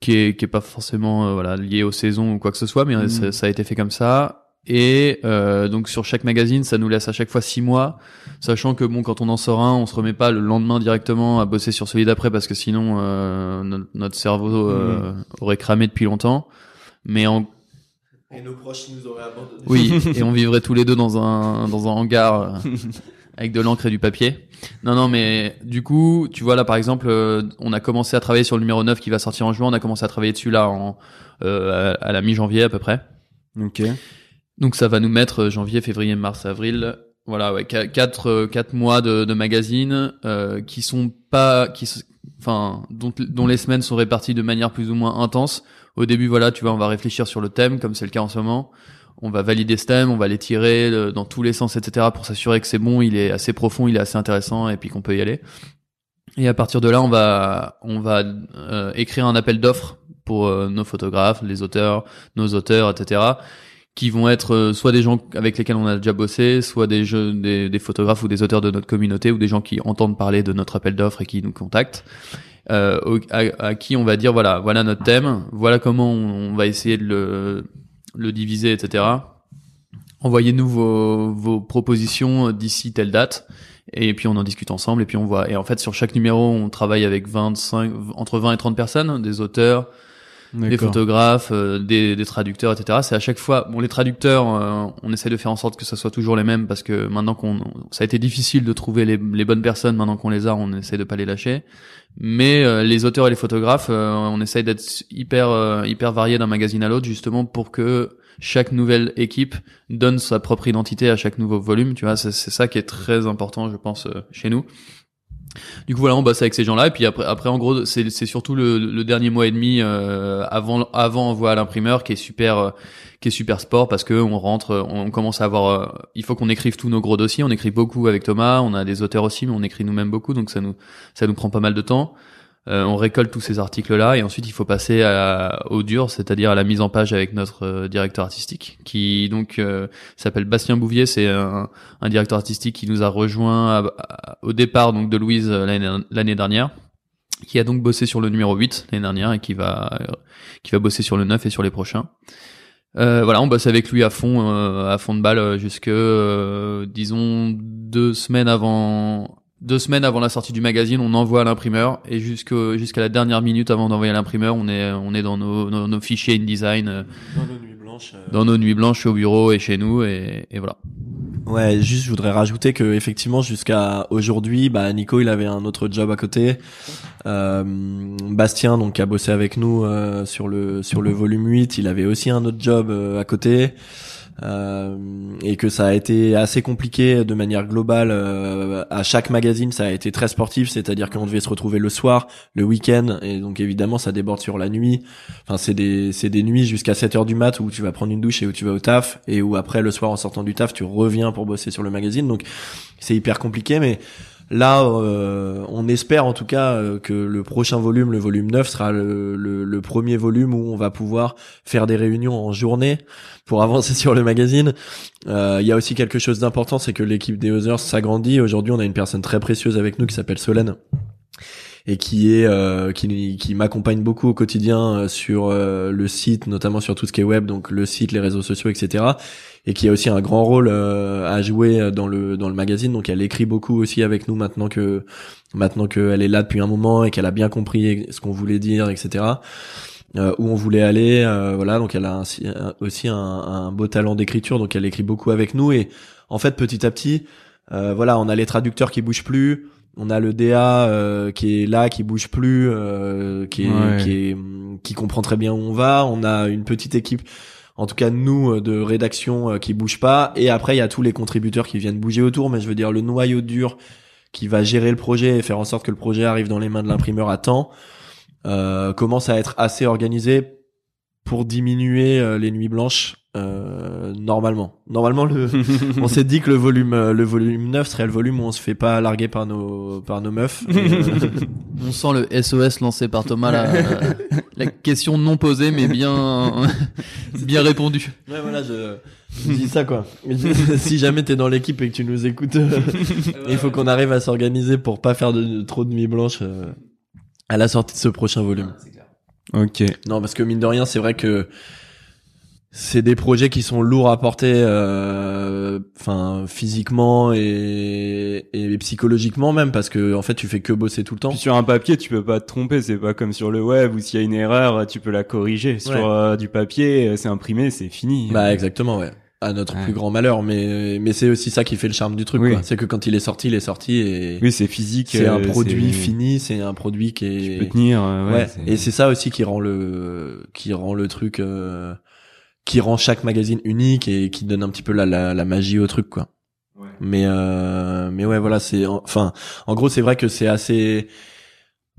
[SPEAKER 3] qui est qui est pas forcément euh, voilà lié aux saisons ou quoi que ce soit, mais
[SPEAKER 1] Mhm.
[SPEAKER 3] ça, ça a été fait comme ça. Et euh, donc sur chaque magazine, ça nous laisse à chaque fois six mois, sachant que bon, quand on en sort un, on se remet pas le lendemain directement à bosser sur celui d'après parce que sinon euh, no- notre cerveau euh, aurait cramé depuis longtemps. Mais en
[SPEAKER 2] Et nos proches nous auraient abandonnés.
[SPEAKER 3] oui, et on vivrait tous les deux dans un dans un hangar euh, avec de l'encre et du papier. Non, non, mais du coup, tu vois là par exemple, euh, on a commencé à travailler sur le numéro 9 qui va sortir en juin. On a commencé à travailler dessus là en, euh, à, à la mi-janvier à peu près.
[SPEAKER 1] Ok.
[SPEAKER 3] Donc ça va nous mettre euh, janvier, février, mars, avril. Voilà, ouais, qu- quatre quatre mois de, de magazines euh, qui sont pas, qui, enfin, dont, dont les semaines sont réparties de manière plus ou moins intense. Au début, voilà, tu vois, on va réfléchir sur le thème, comme c'est le cas en ce moment. On va valider ce thème, on va les tirer dans tous les sens, etc., pour s'assurer que c'est bon, il est assez profond, il est assez intéressant, et puis qu'on peut y aller. Et à partir de là, on va on va euh, écrire un appel d'offres pour euh, nos photographes, les auteurs, nos auteurs, etc qui vont être euh, soit des gens avec lesquels on a déjà bossé, soit des jeux, des photographes ou des auteurs de notre communauté ou des gens qui entendent parler de notre appel d'offres et qui nous contactent, euh, à, à qui on va dire voilà, voilà notre thème, voilà comment on, on va essayer de le, le diviser, etc. Envoyez-nous vos, vos propositions d'ici telle date. Et puis on en discute ensemble et puis on voit. Et en fait sur chaque numéro on travaille avec 25, entre 20 et 30 personnes, des auteurs, des photographes, euh, des, des traducteurs, etc. C'est à chaque fois. Bon, les traducteurs, euh, on essaie de faire en sorte que ça soit toujours les mêmes parce que maintenant qu'on, ça a été difficile de trouver les, les bonnes personnes. Maintenant qu'on les a, on essaie de pas les lâcher. Mais euh, les auteurs et les photographes, euh, on essaye d'être hyper euh, hyper variés d'un magazine à l'autre justement pour que chaque nouvelle équipe donne sa propre identité à chaque nouveau volume. Tu vois, c'est c'est ça qui est très important, je pense, chez nous. Du coup voilà, on bosse avec ces gens-là et puis après, après en gros, c'est surtout le, le dernier mois et demi euh, avant avant envoi à l'imprimeur qui est super euh, qui est super sport parce que on rentre, on commence à avoir, euh, il faut qu'on écrive tous nos gros dossiers. On écrit beaucoup avec Thomas, on a des auteurs aussi, mais on écrit nous-mêmes beaucoup, donc ça nous ça nous prend pas mal de temps. Euh, on récolte tous ces articles-là et ensuite il faut passer à, au dur, c'est-à-dire à la mise en page avec notre euh, directeur artistique, qui donc euh, s'appelle Bastien Bouvier. C'est un, un directeur artistique qui nous a rejoint au départ donc de Louise euh, l'année dernière, qui a donc bossé sur le numéro 8 l'année dernière et qui va qui va bosser sur le 9 et sur les prochains. Euh, voilà, on bosse avec lui à fond, à fond de balle jusque, disons, deux semaines avant, deux semaines avant la sortie du magazine, on envoie à l'imprimeur et jusque jusqu'à la dernière minute avant d'envoyer à l'imprimeur, on est on est dans nos, nos, nos fichiers InDesign, euh,
[SPEAKER 2] Dans nos nuits blanches. euh,
[SPEAKER 3] dans nos nuits blanches au bureau et chez nous et, et voilà.
[SPEAKER 2] Ouais, juste je voudrais rajouter que effectivement jusqu'à aujourd'hui, bah Nico il avait un autre job à côté. Euh, Bastien donc qui a bossé avec nous euh, sur le sur le volume 8, il avait aussi un autre job euh, à côté. Euh, et que ça a été assez compliqué de manière globale euh, à chaque magazine ça a été très sportif c'est-à-dire qu'on devait se retrouver le soir le week-end et donc évidemment ça déborde sur la nuit. Enfin c'est des c'est des nuits jusqu'à 7 heures du mat où tu vas prendre une douche et où tu vas au taf et où après le soir en sortant du taf tu reviens pour bosser sur le magazine. Donc c'est hyper compliqué mais Là, euh, on espère en tout cas euh, que le prochain volume, le volume 9, sera le, premier volume où on va pouvoir faire des réunions en journée pour avancer sur le magazine. Euh, Il y a aussi quelque chose d'important, c'est que l'équipe des Others s'agrandit. Aujourd'hui, on a une personne très précieuse avec nous qui s'appelle Solène et qui est qui, m'accompagne beaucoup au quotidien sur le site, notamment sur tout ce qui est web, donc le site, les réseaux sociaux, etc. Et qui a aussi un grand rôle euh, à jouer dans le dans le magazine. Donc elle écrit beaucoup aussi avec nous maintenant que maintenant qu'elle est là depuis un moment et qu'elle a bien compris ce qu'on voulait dire, etc. Euh, où on voulait aller, euh, voilà. Donc elle a un- un- aussi un, un beau talent d'écriture, donc elle écrit beaucoup avec nous. Et en fait, petit à petit, euh, voilà, on a les traducteurs qui bougent plus. On a le DA euh, qui est là, qui bouge plus, euh, qui est,
[SPEAKER 1] Ouais.
[SPEAKER 2] qui est, qui comprend très bien où on va. On a une petite équipe, en tout cas nous, euh, de rédaction euh, qui bouge pas. Et après, il y a tous les contributeurs qui viennent bouger autour. Mais je veux dire, le noyau dur qui va gérer le projet et faire en sorte que le projet arrive dans les mains de l'imprimeur à temps euh, commence à être assez organisé pour diminuer euh, les nuits blanches euh, normalement. Normalement, le, on s'est dit que le volume, euh, le volume 9 serait le volume où on se fait pas larguer par nos, par nos meufs. Euh,
[SPEAKER 3] On sent le SOS lancé par Thomas là, euh, la question non posée mais bien bien répondue.
[SPEAKER 2] ouais, voilà, je, je dis ça quoi. si jamais t'es dans l'équipe et que tu nous écoutes, il faut qu'on arrive à s'organiser pour pas faire de, de- trop de nuits blanches euh, à la sortie de ce prochain volume.
[SPEAKER 1] Ok.
[SPEAKER 2] Non, parce que mine de rien, c'est vrai que c'est des projets qui sont lourds à porter, euh, enfin physiquement et, et psychologiquement même, parce que en fait, tu fais que bosser tout le temps.
[SPEAKER 1] Puis sur un papier, tu peux pas te tromper. C'est pas comme sur le web où s'il y a une erreur, tu peux la corriger. Sur
[SPEAKER 2] Ouais.
[SPEAKER 1] euh, du papier, euh, c'est imprimé, c'est fini.
[SPEAKER 2] Bah exactement, ouais. À notre
[SPEAKER 1] Ouais.
[SPEAKER 2] plus grand malheur, mais mais c'est aussi ça qui fait le charme du truc.
[SPEAKER 1] Oui.
[SPEAKER 2] quoi. C'est que quand il est sorti, il est sorti et
[SPEAKER 1] Oui, c'est physique.
[SPEAKER 2] c'est un
[SPEAKER 1] euh,
[SPEAKER 2] produit fini, c'est un produit qui
[SPEAKER 1] Tu
[SPEAKER 2] est
[SPEAKER 1] peux tenir. euh, ouais,
[SPEAKER 2] ouais, et c'est ça aussi qui rend le qui rend le truc euh, qui rend chaque magazine unique et qui donne un petit peu la la, la magie au truc quoi.
[SPEAKER 1] Ouais.
[SPEAKER 2] Mais euh, mais ouais voilà, c'est enfin en gros, c'est vrai que c'est assez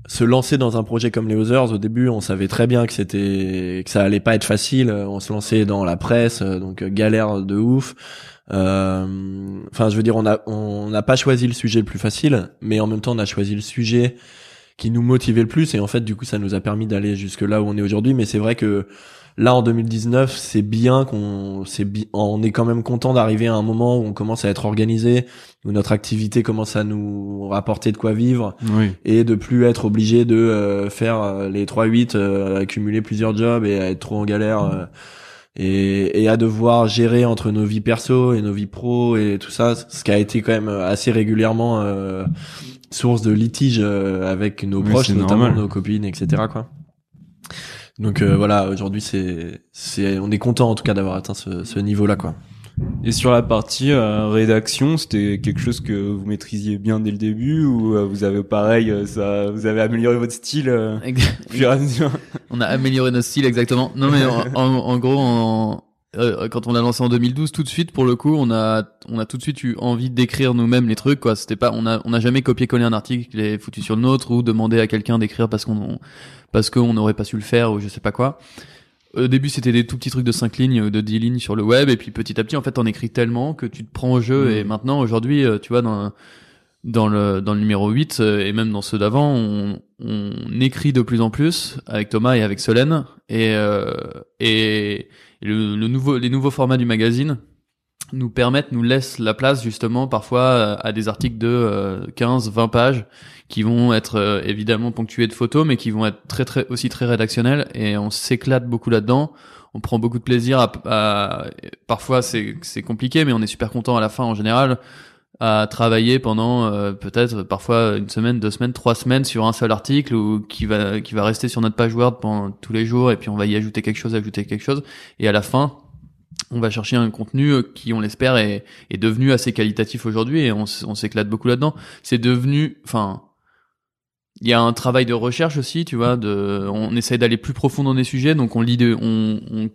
[SPEAKER 2] se lancer dans un projet comme les Others au début, on savait très bien que c'était que ça allait pas être facile, on se lançait dans la presse donc euh, galère de ouf. Euh, Enfin, je veux dire, on a on n'a pas choisi le sujet le plus facile, mais en même temps, on a choisi le sujet qui nous motivait le plus et en fait, du coup, ça nous a permis d'aller jusque là où on est aujourd'hui. Mais c'est vrai que là, en 2019, c'est bien qu'on c'est bi- on est quand même content d'arriver à un moment où on commence à être organisé, où notre activité commence à nous rapporter de quoi vivre
[SPEAKER 1] Oui.
[SPEAKER 2] et de plus être obligé de euh, faire euh, les 3-8, euh, accumuler plusieurs jobs et à être trop en galère euh, et, et à devoir gérer entre nos vies perso et nos vies pro et tout ça, ce qui a été quand même assez régulièrement euh, source de litige euh, avec nos
[SPEAKER 1] Oui,
[SPEAKER 2] proches, notamment
[SPEAKER 1] normal.
[SPEAKER 2] nos copines, etc. quoi. Donc euh, voilà, aujourd'hui c'est c'est on est content en tout cas d'avoir atteint ce, ce niveau-là quoi.
[SPEAKER 1] Et sur la partie euh, rédaction, c'était quelque chose que vous maîtrisiez bien dès le début ou euh, vous avez pareil, euh, ça, vous avez amélioré votre style euh, au fur et à mesure?
[SPEAKER 3] On a amélioré notre style exactement. Non mais en, en- en gros, en- euh, quand on l'a lancé en 2012, tout de suite pour le coup, on a on a tout de suite eu envie d'écrire nous-mêmes les trucs quoi. C'était pas on a on a jamais copié-collé un article et foutu sur le nôtre ou demandé à quelqu'un d'écrire parce qu'on parce qu'on n'aurait pas su le faire ou je sais pas quoi. Au début, c'était des tout petits trucs de 5 lignes ou de 10 lignes sur le web et puis petit à petit en fait, on écrit tellement que tu te prends au jeu et maintenant aujourd'hui, euh, tu vois dans dans le dans le numéro 8 euh, et même dans ceux d'avant, on, on écrit de plus en plus avec Thomas et avec Solène et euh, et le, le nouveau les nouveaux formats du magazine nous permettent nous laissent la place justement parfois euh, à des articles de euh, 15 20 pages qui vont être euh, évidemment ponctués de photos mais qui vont être très très aussi très rédactionnels. Et on s'éclate beaucoup là-dedans. On prend beaucoup de plaisir à, à- parfois c'est compliqué mais on est super content à la fin en général à travailler pendant euh, peut-être parfois une semaine, deux semaines, trois semaines sur un seul article ou qui va qui va rester sur notre page Word pendant tous les jours et puis on va y ajouter quelque chose, ajouter quelque chose et à la fin on va chercher un contenu euh, qui on l'espère est, est devenu assez qualitatif aujourd'hui et on, on s'éclate beaucoup là-dedans. C'est devenu, enfin, il y a un travail de recherche aussi, tu vois. De, on essaye d'aller plus profond dans des sujets, donc on lit, de, on, on,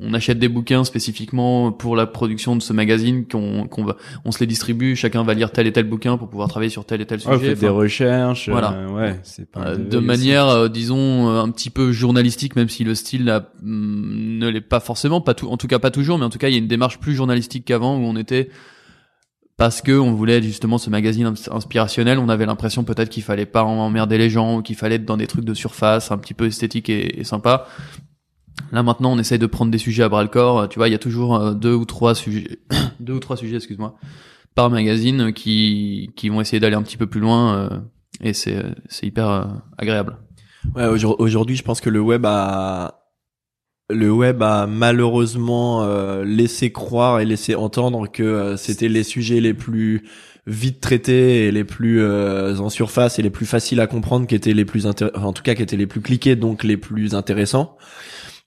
[SPEAKER 3] on achète des bouquins spécifiquement pour la production de ce magazine, qu'on, qu'on va, on se les distribue. Chacun va lire tel et tel bouquin pour pouvoir travailler sur tel et tel
[SPEAKER 1] Ouais, vous
[SPEAKER 3] sujet.
[SPEAKER 1] des
[SPEAKER 3] Enfin,
[SPEAKER 1] recherches. euh,
[SPEAKER 3] voilà.
[SPEAKER 1] ouais, c'est pas
[SPEAKER 3] euh,
[SPEAKER 1] de,
[SPEAKER 3] de manière, euh, disons, euh, un petit peu journalistique, même si le style hum, ne l'est pas forcément, pas tout, en tout cas pas toujours, mais en tout cas il y a une démarche plus journalistique qu'avant où on était parce que on voulait justement ce magazine ins- inspirationnel, on avait l'impression peut-être qu'il fallait pas emmerder les gens ou qu'il fallait être dans des trucs de surface, un petit peu esthétique et, et sympa. Là maintenant, on essaye de prendre des sujets à bras le corps. Tu vois, il y a toujours euh, deux ou trois sujets, deux ou trois sujets, excuse-moi, par magazine euh, qui qui vont essayer d'aller un petit peu plus loin euh, et c'est c'est hyper euh, agréable.
[SPEAKER 2] Ouais, aujourd- aujourd'hui, je pense que le web a le web a malheureusement euh, laissé croire et laissé entendre que euh, c'était les sujets les plus vite traités et les plus euh, en surface et les plus faciles à comprendre qui étaient les plus enfin, en tout cas qui étaient les plus cliqués donc les plus intéressants.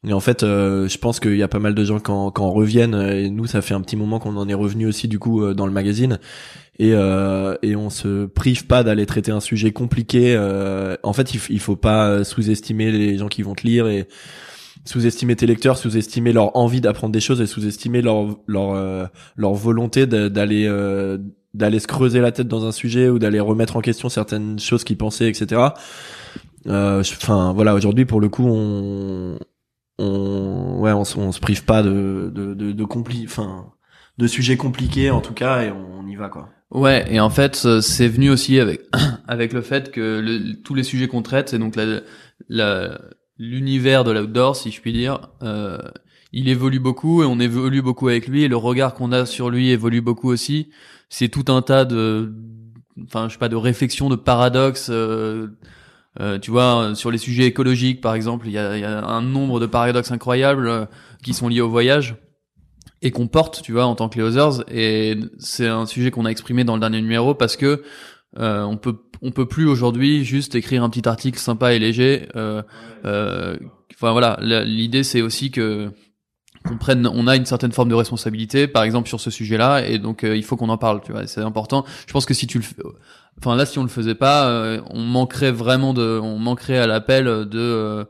[SPEAKER 2] Et en fait, euh, je pense qu'il y a pas mal de gens quand quand reviennent et nous ça fait un petit moment qu'on en est revenu aussi du coup dans le magazine et et on se prive pas d'aller traiter un sujet compliqué. en fait, il, il faut pas sous-estimer les gens qui vont te lire et sous-estimer tes lecteurs, sous-estimer leur envie d'apprendre des choses et sous-estimer leur leur euh, leur volonté d'aller euh, d'aller se creuser la tête dans un sujet ou d'aller remettre en question certaines choses qu'ils pensaient, etc. Euh, Enfin voilà, aujourd'hui pour le coup, on on ouais on, se- on se prive pas de de de, de compli enfin de sujets compliqués en tout cas et on y va quoi.
[SPEAKER 3] Ouais, et en fait, euh, c'est venu aussi avec avec le fait que le- tous les sujets qu'on traite, c'est donc la la- l'univers de l'outdoor, si je puis dire, euh, il évolue beaucoup et on évolue beaucoup avec lui et le regard qu'on a sur lui évolue beaucoup aussi. C'est tout un tas de, enfin, je sais pas, de réflexions, de paradoxes. euh, euh, tu vois, sur les sujets écologiques, par exemple, il y a, y a un nombre de paradoxes incroyables euh, qui sont liés au voyage et qu'on porte, tu vois, en tant que les Others. Et c'est un sujet qu'on a exprimé dans le dernier numéro parce que euh, on peut on peut plus aujourd'hui juste écrire un petit article sympa et léger. Euh, euh, Enfin voilà, la- l'idée c'est aussi que on prenne, on a une certaine forme de responsabilité, par exemple sur ce sujet-là, et donc il faut qu'on en parle, tu vois. C'est important. Je pense que si tu le, enfin là, si on le faisait pas, on manquerait vraiment de, on manquerait à l'appel de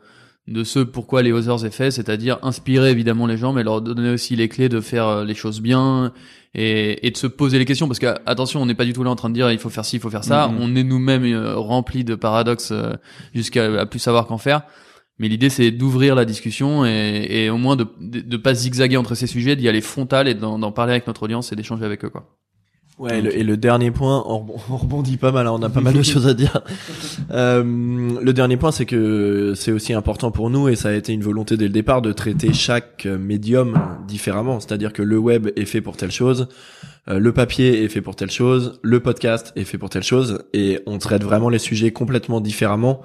[SPEAKER 3] de ce pourquoi les Others est fait, c'est-à-dire inspirer évidemment les gens, mais leur donner aussi les clés de faire les choses bien et, et de se poser les questions. Parce que attention on n'est pas du tout là en train de dire il faut faire ci il faut faire ça. Mm-hmm. on est nous-mêmes euh, remplis de paradoxes euh, jusqu'à plus savoir qu'en faire. Mais l'idée c'est d'ouvrir la discussion et, et au moins de, de, pas zigzaguer entre ces sujets d'y aller frontal et d'en parler avec notre audience et d'échanger avec eux quoi
[SPEAKER 2] Ouais, et le, dernier point, on, rebondit pas mal, hein, on a pas mal de choses à dire. Euh, le dernier point, c'est que c'est aussi important pour nous, et ça a été une volonté dès le départ, de traiter chaque médium différemment. C'est-à-dire que le web est fait pour telle chose, euh, le papier est fait pour telle chose, le podcast est fait pour telle chose, et on traite vraiment les sujets complètement différemment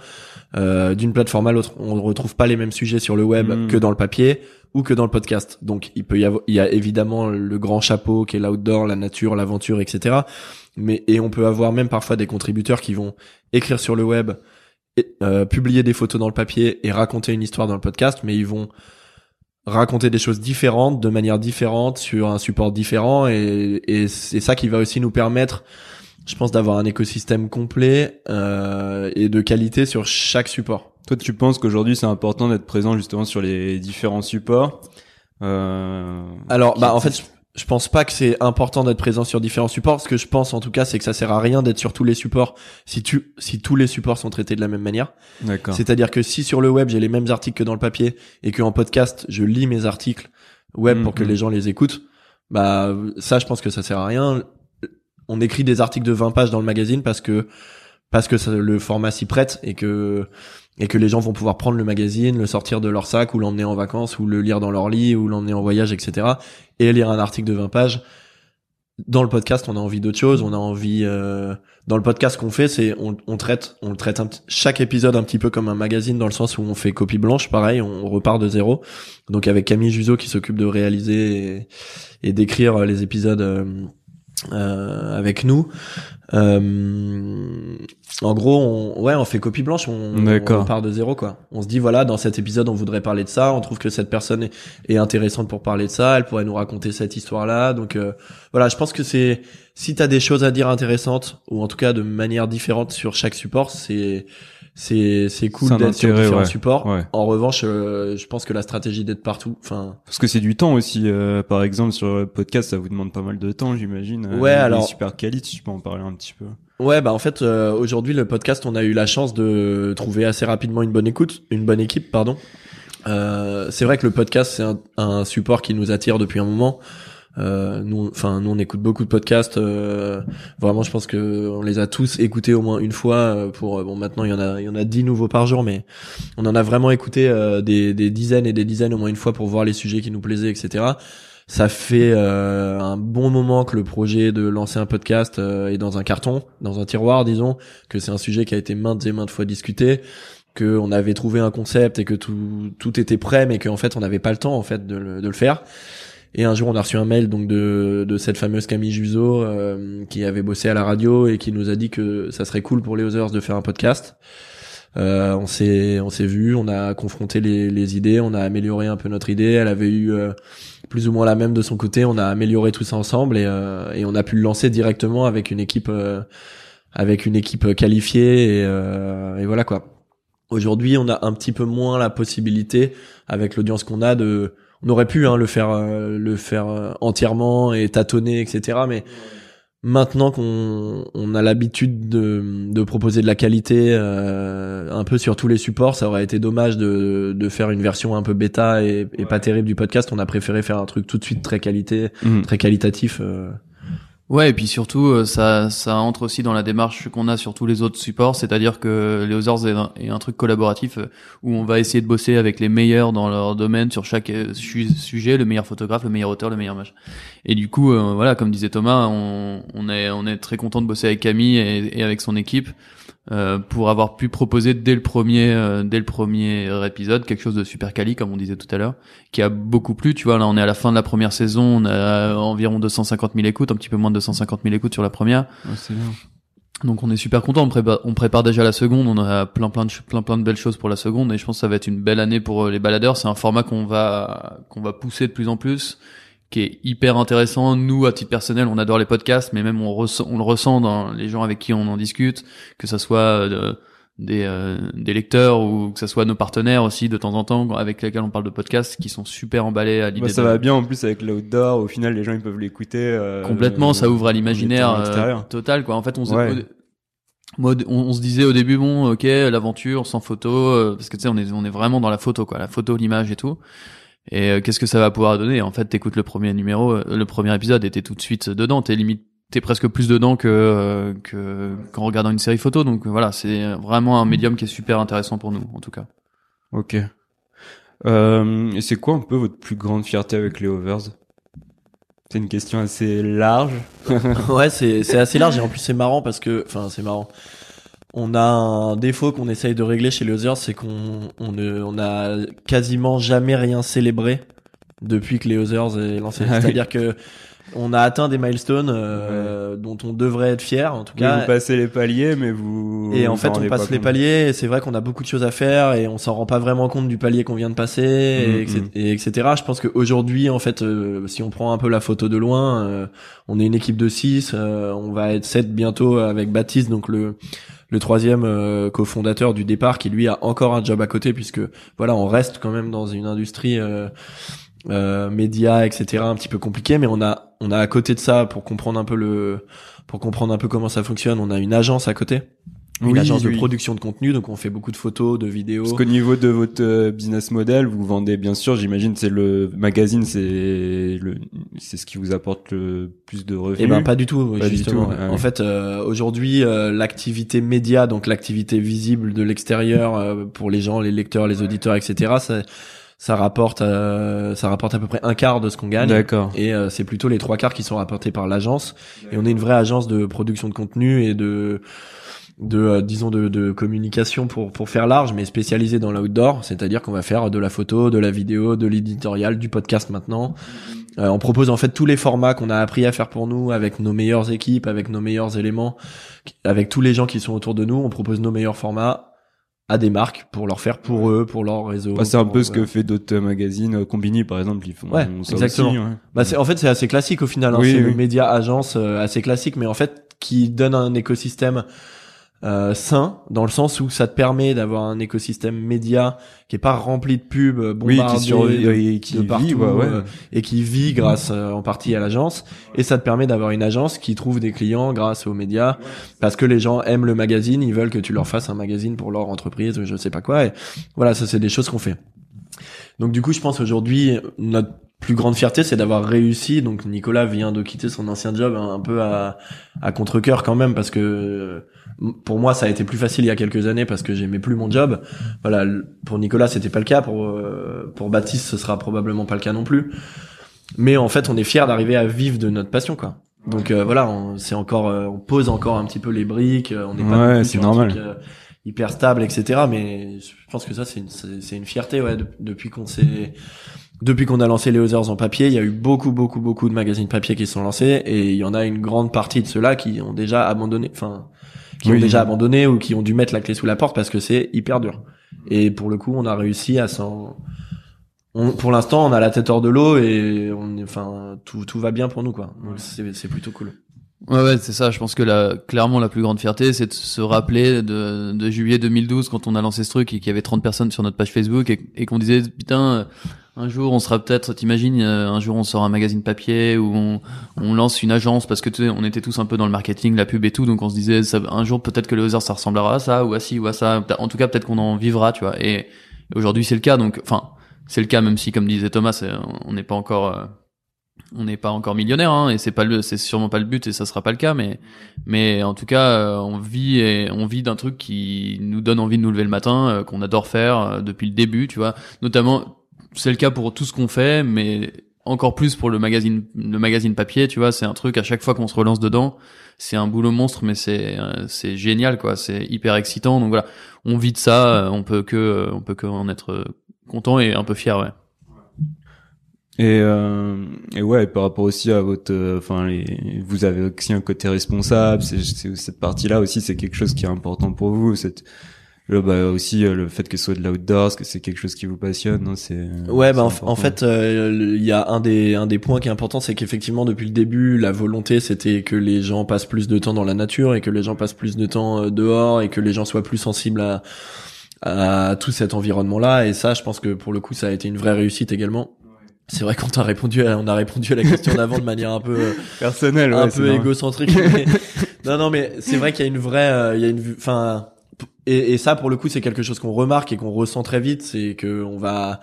[SPEAKER 2] euh, d'une plateforme à l'autre. On ne retrouve pas les mêmes sujets sur le web hmm. que dans le papier ou que dans le podcast. Donc il peut y avoir, il y a évidemment le grand chapeau qui est l'outdoor, la nature, l'aventure, etc. Mais et on peut avoir même parfois des contributeurs qui vont écrire sur le web, euh, publier des photos dans le papier et raconter une histoire dans le podcast, mais ils vont raconter des choses différentes, de manière différente, sur un support différent, et, et c'est ça qui va aussi nous permettre je pense d'avoir un écosystème complet euh, et de qualité sur chaque support.
[SPEAKER 1] Toi, tu penses qu'aujourd'hui c'est important d'être présent justement sur les différents supports
[SPEAKER 2] euh, Alors, bah en fait, je pense pas que c'est important d'être présent sur différents supports. Ce que je pense en tout cas, c'est que ça sert à rien d'être sur tous les supports si tu si tous les supports sont traités de la même manière.
[SPEAKER 1] D'accord.
[SPEAKER 2] C'est-à-dire que si sur le web j'ai les mêmes articles que dans le papier et que en podcast je lis mes articles web pour que mhm. les gens les écoutent, bah ça je pense que ça sert à rien on écrit des articles de 20 pages dans le magazine parce que parce que le format s'y prête et que et que les gens vont pouvoir prendre le magazine, le sortir de leur sac ou l'emmener en vacances ou le lire dans leur lit ou l'emmener en voyage, etc. et lire un article de 20 pages. Dans le podcast, on a envie d'autre chose. On a envie euh, dans le podcast qu'on fait, c'est on, traite on traite chaque épisode un petit peu comme un magazine dans le sens où on fait copie blanche, pareil, on, repart de zéro. Donc avec Camille Juzo qui s'occupe de réaliser et, d'écrire les épisodes. Euh, euh, avec nous. Euh, en gros, on, ouais, on fait copie blanche, on, on, part de zéro quoi. On se dit voilà, dans cet épisode, on voudrait parler de ça. On trouve que cette personne est, est intéressante pour parler de ça. Elle pourrait nous raconter cette histoire-là. Donc euh, voilà, je pense que c'est si t'as des choses à dire intéressantes ou en tout cas de manière différente sur chaque support, c'est c'est c'est cool d'être sur différents supports. En revanche, euh, je pense que la stratégie d'être partout, enfin
[SPEAKER 1] parce que c'est du temps aussi. Euh, par exemple, sur le podcast, ça vous demande pas mal de temps, j'imagine.
[SPEAKER 2] Euh, ouais, alors
[SPEAKER 1] super qualité, tu peux en parler un petit peu.
[SPEAKER 2] Ouais, bah en fait, aujourd'hui le podcast, on a eu la chance de trouver assez rapidement une bonne écoute, une bonne équipe, pardon. c'est vrai que le podcast c'est un, un, support qui nous attire depuis un moment. Euh, nous, enfin, nous on écoute beaucoup de podcasts. Euh, vraiment, je pense que on les a tous écoutés au moins une fois. Euh, pour bon, maintenant il y en a, il y en a dix nouveaux par jour, mais on en a vraiment écouté des, des dizaines et des dizaines au moins une fois pour voir les sujets qui nous plaisaient, etc. Ça fait un bon moment que le projet de lancer un podcast est dans un carton, dans un tiroir, disons, que c'est un sujet qui a été maintes et maintes fois discuté que on avait trouvé un concept et que tout, tout était prêt mais qu'en fait on n'avait pas le temps en fait de le, de le faire et un jour, on a reçu un mail donc de, de cette fameuse Camille Juzo euh, qui avait bossé à la radio et qui nous a dit que ça serait cool pour les Others de faire un podcast. Euh, on s'est on s'est vu, on a confronté les, les idées, on a amélioré un peu notre idée. Elle avait eu euh, plus ou moins la même de son côté. On a amélioré tout ça ensemble et, euh, et on a pu le lancer directement avec une équipe avec une équipe qualifiée et, et voilà quoi. Aujourd'hui, on a un petit peu moins la possibilité avec l'audience qu'on a de on aurait pu hein, le faire euh, le faire euh, entièrement et tâtonner etc mais maintenant qu'on on a l'habitude de, de proposer de la qualité euh, un peu sur tous les supports ça aurait été dommage de, de faire une version un peu bêta et, et pas terrible du podcast. On a préféré faire un truc tout de suite très qualité mmh. très qualitatif
[SPEAKER 3] Ouais, et puis surtout, euh, ça, ça entre aussi dans la démarche qu'on a sur tous les autres supports, c'est-à-dire que les Others est un, truc collaboratif euh, où on va essayer de bosser avec les meilleurs dans leur domaine sur chaque euh, sujet, le meilleur photographe, le meilleur auteur, le meilleur match. Et du coup, voilà, comme disait Thomas, on, est, on est très content de bosser avec Camille et avec son équipe euh, pour avoir pu proposer dès le premier euh, dès le premier épisode quelque chose de super quali comme on disait tout à l'heure qui a beaucoup plu. Tu vois là on est à la fin de la première saison on a environ 250 000 écoutes un petit peu moins de 250 000 écoutes sur la première.
[SPEAKER 1] C'est bien.
[SPEAKER 3] Donc on est super content, on prépare, on prépare déjà la seconde, on a plein plein de plein plein de belles choses pour la seconde. Et je pense que ça va être une belle année pour euh, les baladeurs. C'est un format qu'on va qu'on va pousser de plus en plus, qui est hyper intéressant. Nous à titre personnel, on adore les podcasts, mais même on ressent, on le ressent dans les gens avec qui on en discute, que ça soit euh, des euh, des lecteurs ou que ça soit nos partenaires aussi de temps en temps avec lesquels on parle de podcasts qui sont super emballés à l'idée.
[SPEAKER 1] Bah, ça
[SPEAKER 3] de-
[SPEAKER 1] va bien en plus avec l'outdoor. Au final, les gens ils peuvent l'écouter. euh,
[SPEAKER 3] Complètement, ça ouvre à l'imaginaire total quoi. En fait, on, se-
[SPEAKER 1] Ouais.
[SPEAKER 3] moi, on, on se disait au début bon, ok, l'aventure sans photo, parce que tu sais, on est on est vraiment dans la photo quoi, la photo, l'image et tout. Et euh, qu'est-ce que ça va pouvoir donner? En fait, t'écoutes le premier numéro, euh, le premier épisode, et t'es tout de suite dedans. T'es limite, t'es presque plus dedans que euh, que qu'en regardant une série photo. Donc voilà, c'est vraiment un médium qui est super intéressant pour nous, en tout cas.
[SPEAKER 1] Ok. Euh, et c'est quoi un peu votre plus grande fierté avec les overs? C'est une question assez large.
[SPEAKER 2] ouais, c'est c'est assez large et en plus c'est marrant parce que, enfin, c'est marrant. On a un défaut qu'on essaye de régler chez les Others, c'est qu'on on ne, on a quasiment jamais rien célébré depuis que les Others est lancé.
[SPEAKER 1] Ah oui.
[SPEAKER 2] C'est-à-dire que on a atteint des milestones euh, dont on devrait être fier, en tout
[SPEAKER 1] Oui,
[SPEAKER 2] cas.
[SPEAKER 1] vous passez les paliers, mais vous.
[SPEAKER 2] Et en fait, on passe
[SPEAKER 1] pas
[SPEAKER 2] les paliers. Et c'est vrai qu'on a beaucoup de choses à faire et on s'en rend pas vraiment compte du palier qu'on vient de passer, et,
[SPEAKER 1] Mhm.
[SPEAKER 2] etc., et etc. Je pense qu'aujourd'hui, en fait, euh, si on prend un peu la photo de loin, euh, on est une équipe de 6 on va être 7 bientôt avec Baptiste, donc le le troisième euh, cofondateur du départ, qui lui a encore un job à côté, puisque voilà, on reste quand même dans une industrie euh, euh, médias, etc. un petit peu compliquée, mais on a on a à côté de ça pour comprendre un peu le pour comprendre un peu comment ça fonctionne, on a une agence à côté une
[SPEAKER 1] Oui,
[SPEAKER 2] agence de
[SPEAKER 1] oui.
[SPEAKER 2] production de contenu, donc on fait beaucoup de photos, de vidéos.
[SPEAKER 1] Parce qu'au niveau de votre euh, business model, vous vendez bien sûr, j'imagine, c'est le magazine, c'est le, c'est ce qui vous apporte le plus de revenus.
[SPEAKER 2] Eh ben pas du tout,
[SPEAKER 1] Pas du
[SPEAKER 2] justement.
[SPEAKER 1] tout,
[SPEAKER 2] en fait, euh, aujourd'hui, euh, l'activité média, donc l'activité visible de l'extérieur euh, pour les gens, les lecteurs, les auditeurs, etc. Ça, ça rapporte, euh, ça rapporte à peu près un quart de ce qu'on gagne.
[SPEAKER 1] D'accord.
[SPEAKER 2] Et euh, c'est plutôt les trois quarts qui sont rapportés par l'agence. Et on est une vraie agence de production de contenu et de de euh, disons de, de communication pour pour faire large mais spécialisée dans l'outdoor c'est-à-dire qu'on va faire de la photo de la vidéo de l'éditorial du podcast maintenant Euh, on propose en fait tous les formats qu'on a appris à faire pour nous avec nos meilleures équipes avec nos meilleurs éléments avec tous les gens qui sont autour de nous on propose nos meilleurs formats à des marques pour leur faire pour eux pour leur réseau
[SPEAKER 1] Bah, c'est un peu ce que
[SPEAKER 2] voilà.
[SPEAKER 1] fait d'autres euh, magazines. euh, Combini, par exemple, ils font
[SPEAKER 2] Ouais,
[SPEAKER 1] ça
[SPEAKER 2] exactement.
[SPEAKER 1] aussi, ouais.
[SPEAKER 2] Bah c'est en fait c'est assez classique au final. hein.
[SPEAKER 1] Oui,
[SPEAKER 2] c'est
[SPEAKER 1] oui.
[SPEAKER 2] le média agence euh, assez classique, mais en fait qui donne un écosystème euh, sain dans le sens où ça te permet d'avoir un écosystème média qui est pas rempli de pubs euh,
[SPEAKER 1] Oui,
[SPEAKER 2] bombardé
[SPEAKER 1] qui
[SPEAKER 2] de,
[SPEAKER 1] et qui
[SPEAKER 2] de
[SPEAKER 1] vit,
[SPEAKER 2] partout
[SPEAKER 1] ouais, ouais.
[SPEAKER 2] euh, et qui vit grâce euh, en partie à l'agence et ça te permet d'avoir une agence qui trouve des clients grâce aux médias parce que les gens aiment le magazine, ils veulent que tu leur fasses un magazine pour leur entreprise, je sais pas quoi et voilà, ça c'est des choses qu'on fait. Donc du coup, je pense aujourd'hui notre plus grande fierté, c'est d'avoir réussi. Donc Nicolas vient de quitter son ancien job un, un peu à, à contre-cœur quand même parce que pour moi ça a été plus facile il y a quelques années parce que j'aimais plus mon job. Voilà, pour Nicolas c'était pas le cas. Pour euh, pour Baptiste ce sera probablement pas le cas non plus. Mais en fait, on est fier d'arriver à vivre de notre passion quoi. Donc euh, voilà, on, c'est encore, euh, on pose encore un petit peu les briques. euh, On n'est pas
[SPEAKER 1] Ouais, c'est normal.
[SPEAKER 2] truc, euh, hyper stable, etc. Mais je pense que ça c'est une, c'est c'est une fierté ouais de- depuis qu'on s'est depuis qu'on a lancé les Others en papier, il y a eu beaucoup, beaucoup, beaucoup de magazines papier qui se sont lancés et il y en a une grande partie de ceux-là qui ont déjà abandonné, enfin, qui
[SPEAKER 1] Oui.
[SPEAKER 2] ont déjà abandonné ou qui ont dû mettre la clé sous la porte parce que c'est hyper dur. Et pour le coup, on a réussi à s'en, on- pour l'instant, on a la tête hors de l'eau et on, enfin, tout, tout va bien pour nous, quoi. Donc c'est, c'est plutôt cool.
[SPEAKER 3] Ouais, ouais, c'est ça. Je pense que la, clairement, la plus grande fierté, c'est de se rappeler de, de juillet 2012 quand on a lancé ce truc et qu'il y avait 30 personnes sur notre page Facebook et, et qu'on disait, putain, un jour on sera peut-être, t'imagines, euh, un jour on sort un magazine papier ou on, on lance une agence parce que on était tous un peu dans le marketing, la pub et tout, donc on se disait, ça, un jour peut-être que le hasard ça ressemblera à ça ou à ci ou à ça. En tout cas, peut-être qu'on en vivra, tu vois. Et, aujourd'hui, c'est le cas, donc, enfin, c'est le cas, même si, comme disait Thomas, on n'est pas encore, euh, on n'est pas encore millionnaire hein, et c'est pas le c'est sûrement pas le but et ça sera pas le cas mais mais en tout cas euh, on vit et on vit d'un truc qui nous donne envie de nous lever le matin qu'on adore faire depuis le début tu vois notamment c'est le cas pour tout ce qu'on fait mais encore plus pour le magazine le magazine papier tu vois c'est un truc à chaque fois qu'on se relance dedans c'est un boulot monstre mais c'est euh, c'est génial quoi c'est hyper excitant donc voilà on vit de ça euh, on peut que on peut que en être euh, content et un peu fier ouais
[SPEAKER 1] Et, euh, et ouais, par rapport aussi à votre, euh, enfin, vous avez aussi un côté responsable. C'est- cette partie-là aussi, c'est quelque chose qui est important pour vous. Cette, le, bah, aussi euh, le fait que ce soit de l'outdoors, que c'est quelque chose qui vous passionne. non, c'est.
[SPEAKER 2] Ouais,
[SPEAKER 1] c'est
[SPEAKER 2] bah en, fait, euh, il y a un des un des points qui est important, c'est qu'effectivement depuis le début, la volonté c'était que les gens passent plus de temps dans la nature et que les gens passent plus de temps euh, dehors et que les gens soient plus sensibles à à tout cet environnement-là. Et ça, je pense que pour le coup, ça a été une vraie réussite également. C'est vrai qu'on a répondu, à, on a répondu à la question d'avant de manière un peu euh,
[SPEAKER 1] personnel, ouais,
[SPEAKER 2] un peu égocentrique. mais- non, non, mais c'est vrai qu'il y a une vraie, euh, il y a une, enfin, et, et ça pour le coup c'est quelque chose qu'on remarque et qu'on ressent très vite, c'est que on va,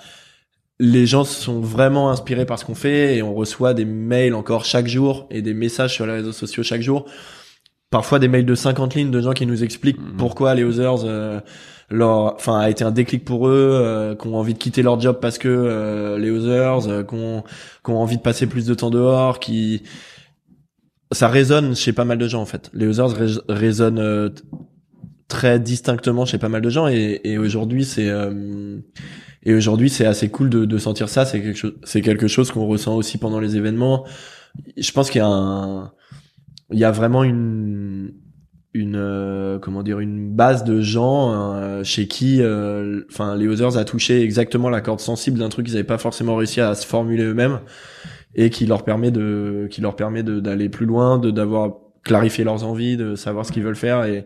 [SPEAKER 2] les gens sont vraiment inspirés par ce qu'on fait et on reçoit des mails encore chaque jour et des messages sur les réseaux sociaux chaque jour. Parfois des mails de 50 lignes de gens qui nous expliquent
[SPEAKER 1] Mhm.
[SPEAKER 2] pourquoi les Others euh, leur, enfin, a été un déclic pour eux, euh, qui ont envie de quitter leur job parce que euh, les Others, euh, qu'on ont envie de passer plus de temps dehors, qui ça résonne chez pas mal de gens en fait. Les Others rés- résonnent euh, très distinctement chez pas mal de gens et, et aujourd'hui c'est euh, et aujourd'hui c'est assez cool de, de sentir ça. C'est quelque chose, c'est quelque chose qu'on ressent aussi pendant les événements. Je pense qu'il y a un, il y a vraiment une une euh, comment dire une base de gens euh, chez qui euh, enfin les Others a touché exactement la corde sensible d'un truc qu'ils n'avaient pas forcément réussi à se formuler eux-mêmes et qui leur permet de qui leur permet d'aller plus loin de d'avoir clarifié leurs envies de savoir ce qu'ils veulent faire et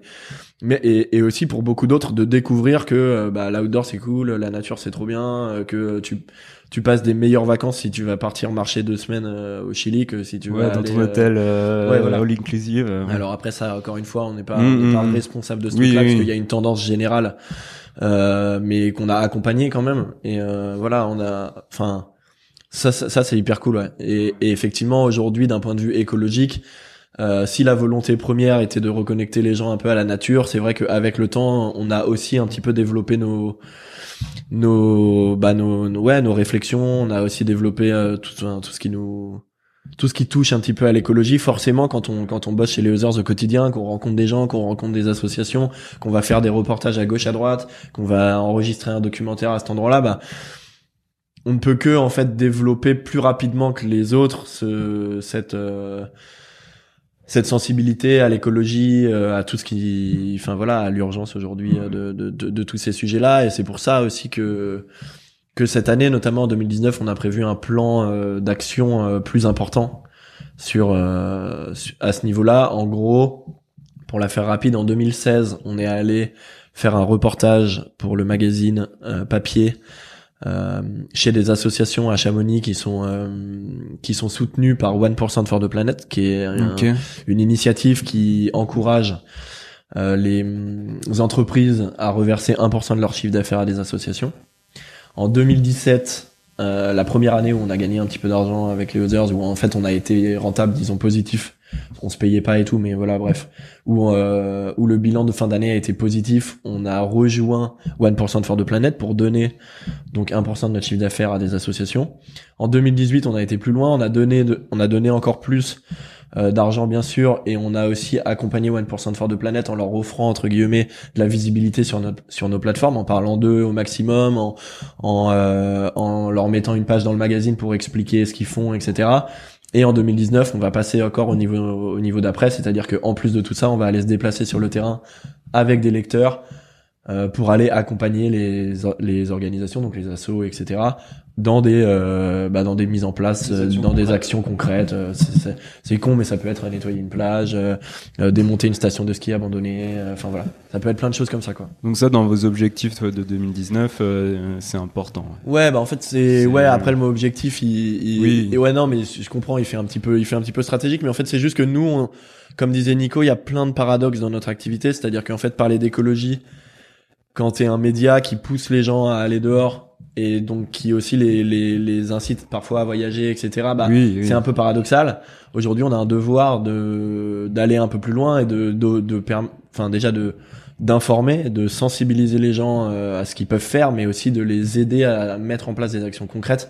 [SPEAKER 2] mais et, et aussi pour beaucoup d'autres de découvrir que euh, bah l'outdoor c'est cool la nature c'est trop bien euh, que tu tu passes des meilleures vacances si tu vas partir marcher deux semaines euh, au Chili que si tu
[SPEAKER 1] ouais,
[SPEAKER 2] vas
[SPEAKER 1] dans
[SPEAKER 2] aller,
[SPEAKER 1] ton hôtel euh,
[SPEAKER 2] ouais, voilà.
[SPEAKER 1] all inclusive. euh, ouais.
[SPEAKER 2] alors après ça, encore une fois, on n'est pas,
[SPEAKER 1] Mm,
[SPEAKER 2] n'est pas
[SPEAKER 1] mm,
[SPEAKER 2] responsable de ce
[SPEAKER 1] Oui,
[SPEAKER 2] truc-là
[SPEAKER 1] oui,
[SPEAKER 2] parce
[SPEAKER 1] oui.
[SPEAKER 2] qu'il y a une tendance générale, euh, mais qu'on a accompagné quand même. Et euh, voilà, on a, enfin, ça, ça, ça, c'est hyper cool. Ouais. Et, et effectivement, aujourd'hui, d'un point de vue écologique, euh, si la volonté première était de reconnecter les gens un peu à la nature, c'est vrai qu'avec le temps, on a aussi un petit peu développé nos nos bah nos, ouais nos réflexions. On a aussi développé euh, tout tout ce qui nous tout ce qui touche un petit peu à l'écologie. Forcément quand on quand on bosse chez les Others au quotidien qu'on rencontre des gens qu'on rencontre des associations qu'on va faire des reportages à gauche à droite qu'on va enregistrer un documentaire à cet endroit-là bah on ne peut que en fait développer plus rapidement que les autres ce cette euh, cette sensibilité à l'écologie, euh, à tout ce qui, enfin voilà, à l'urgence aujourd'hui euh, de, tous ces sujets-là. Et c'est pour ça aussi que que cette année, notamment en 2019, on a prévu un plan euh, d'action plus important sur, su- à ce niveau-là. En gros, pour la faire rapide, en 2016, on est allé faire un reportage pour le magazine papier euh, chez des associations à Chamonix qui sont euh, qui sont soutenues par 1% for the Planet, qui est un- une initiative qui encourage euh, les entreprises à reverser 1% de leur chiffre d'affaires à des associations. En 2017, euh, la première année où on a gagné un petit peu d'argent avec les Others, où en fait on a été rentable, disons positif, on se payait pas et tout, mais voilà, bref, où, euh, où le bilan de fin d'année a été positif, on a rejoint 1% for the Planet pour donner donc 1% de notre chiffre d'affaires à des associations. En 2018, on a été plus loin, on a donné, de- on a donné encore plus euh, d'argent bien sûr, et on a aussi accompagné 1% for the Planet en leur offrant entre guillemets de la visibilité sur notre sur nos plateformes, en parlant d'eux au maximum, en en, euh, en leur mettant une page dans le magazine pour expliquer ce qu'ils font, etc. Et en 2019, on va passer encore au niveau au niveau d'après, c'est-à-dire que en plus de tout ça, on va aller se déplacer sur le terrain avec des lecteurs euh, pour aller accompagner les les organisations, donc les assos, etc. dans des euh, bah, dans des mises en place,
[SPEAKER 3] Des
[SPEAKER 2] euh,
[SPEAKER 3] actions
[SPEAKER 2] dans des actions concrètes. euh, c'est- con, mais ça peut être nettoyer une plage, démonter une station de ski abandonnée. euh, Enfin voilà, ça peut être plein de choses comme ça, quoi.
[SPEAKER 1] Donc ça, dans vos objectifs toi, de 2019, euh, c'est important. ouais.
[SPEAKER 2] Ouais, bah en fait c'est
[SPEAKER 1] C'est-
[SPEAKER 2] ouais. Après le mot objectif, il, il-
[SPEAKER 1] Oui.
[SPEAKER 2] et ouais non, mais je comprends, il fait un petit peu, il fait un petit peu stratégique, mais en fait c'est juste que nous, on- comme disait Nico, il y a plein de paradoxes dans notre activité, c'est-à-dire qu'en fait parler d'écologie, quand t'es un média qui pousse les gens à aller dehors et donc qui aussi les les, les incite parfois à voyager, etc. Bah
[SPEAKER 1] oui, oui.
[SPEAKER 2] c'est un peu paradoxal. Aujourd'hui, on a un devoir de d'aller un peu plus loin et de de, de enfin déjà de d'informer, de sensibiliser les gens euh, à ce qu'ils peuvent faire, mais aussi de les aider à mettre en place des actions concrètes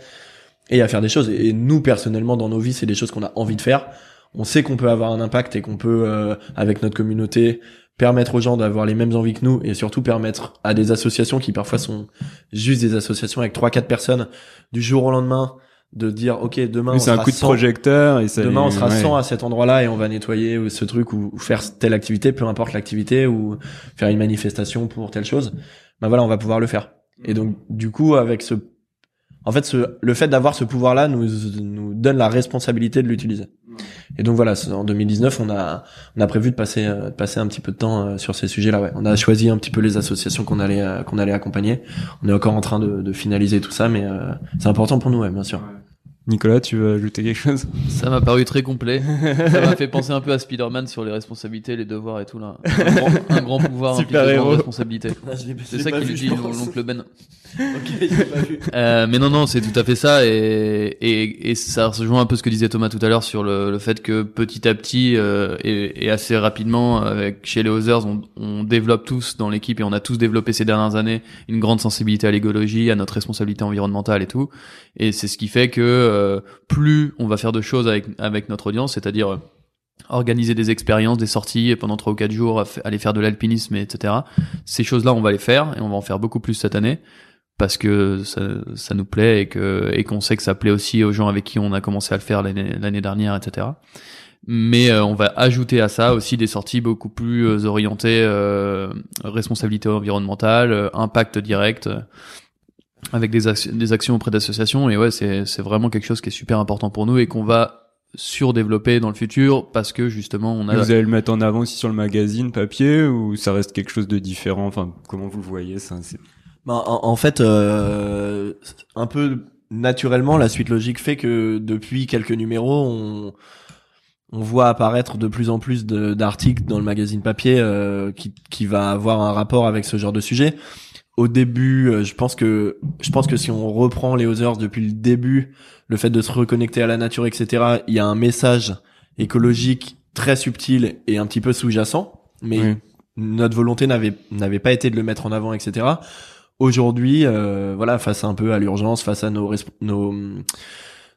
[SPEAKER 2] et à faire des choses. Et nous, personnellement, dans nos vies, c'est des choses qu'on a envie de faire. On sait qu'on peut avoir un impact et qu'on peut, euh, avec notre communauté, permettre aux gens d'avoir les mêmes envies que nous et surtout permettre à des associations qui parfois sont juste des associations avec trois quatre personnes du jour au lendemain de dire ok demain
[SPEAKER 1] Oui, c'est un
[SPEAKER 2] sera
[SPEAKER 1] coup de
[SPEAKER 2] 100
[SPEAKER 1] projecteur et ça
[SPEAKER 2] demain on sera
[SPEAKER 1] ouais.
[SPEAKER 2] 100 à cet endroit-là et on va nettoyer ce truc ou, ou faire telle activité peu importe l'activité ou faire une manifestation pour telle chose. Ben voilà on va pouvoir le faire. Et donc du coup avec ce en fait ce le fait d'avoir ce pouvoir là nous nous donne la responsabilité de l'utiliser et donc voilà en 2019 on a on a prévu de passer euh, de passer un petit peu de temps euh, sur ces sujets là ouais. On a choisi un petit peu les associations qu'on allait euh, qu'on allait accompagner. On est encore en train de, finaliser tout ça mais c'est important pour nous ouais bien sûr
[SPEAKER 1] Nicolas, tu veux ajouter quelque chose?
[SPEAKER 3] Ça m'a paru très complet. Ça m'a fait penser un peu à Spider-Man sur les responsabilités, les devoirs et tout là. Un grand, un grand pouvoir, implique
[SPEAKER 1] héros.
[SPEAKER 3] grandes responsabilités. C'est ça qu'il dit l'oncle Ben. Euh, mais non, non, c'est tout à fait ça, et, et, et ça rejoint un peu ce que disait Thomas tout à l'heure sur le, le fait que petit à petit euh, et, et assez rapidement, avec chez les Others, on, on développe tous dans l'équipe et on a tous développé ces dernières années une grande sensibilité à l'écologie, à notre responsabilité environnementale et tout. Et c'est ce qui fait que euh, plus on va faire de choses avec notre audience, c'est-à-dire euh, organiser des expériences, des sorties pendant trois ou quatre jours, aller faire de l'alpinisme, etc. Ces choses-là, on va les faire et on va en faire beaucoup plus cette année parce que ça, nous plaît et qu'on sait que ça plaît aussi aux gens avec qui on a commencé à le faire l'année dernière, etc. Mais euh, on va ajouter à ça aussi des sorties beaucoup plus euh, orientées euh, responsabilité environnementale, euh, impact direct, euh, avec des, ac- des actions auprès d'associations. Et ouais, c'est c'est vraiment quelque chose qui est super important pour nous et qu'on va surdévelopper dans le futur parce que justement on a
[SPEAKER 1] Vous allez le mettre en avant aussi sur le magazine papier ou ça reste quelque chose de différent? Enfin, comment vous le voyez ça c'est-
[SPEAKER 2] Ben, en, en fait, euh, un peu naturellement, la suite logique fait que depuis quelques numéros, on, on voit apparaître de plus en plus d'articles dans le magazine papier euh, qui, qui va avoir un rapport avec ce genre de sujet. Au début, euh, je pense que je pense que si on reprend les Others depuis le début, le fait de se reconnecter à la nature, etc., il y a un message écologique très subtil et un petit peu sous-jacent, mais
[SPEAKER 1] Oui.
[SPEAKER 2] notre volonté n'avait n'avait pas été de le mettre en avant, etc. Aujourd'hui, euh, voilà, face un peu à l'urgence, face à nos nos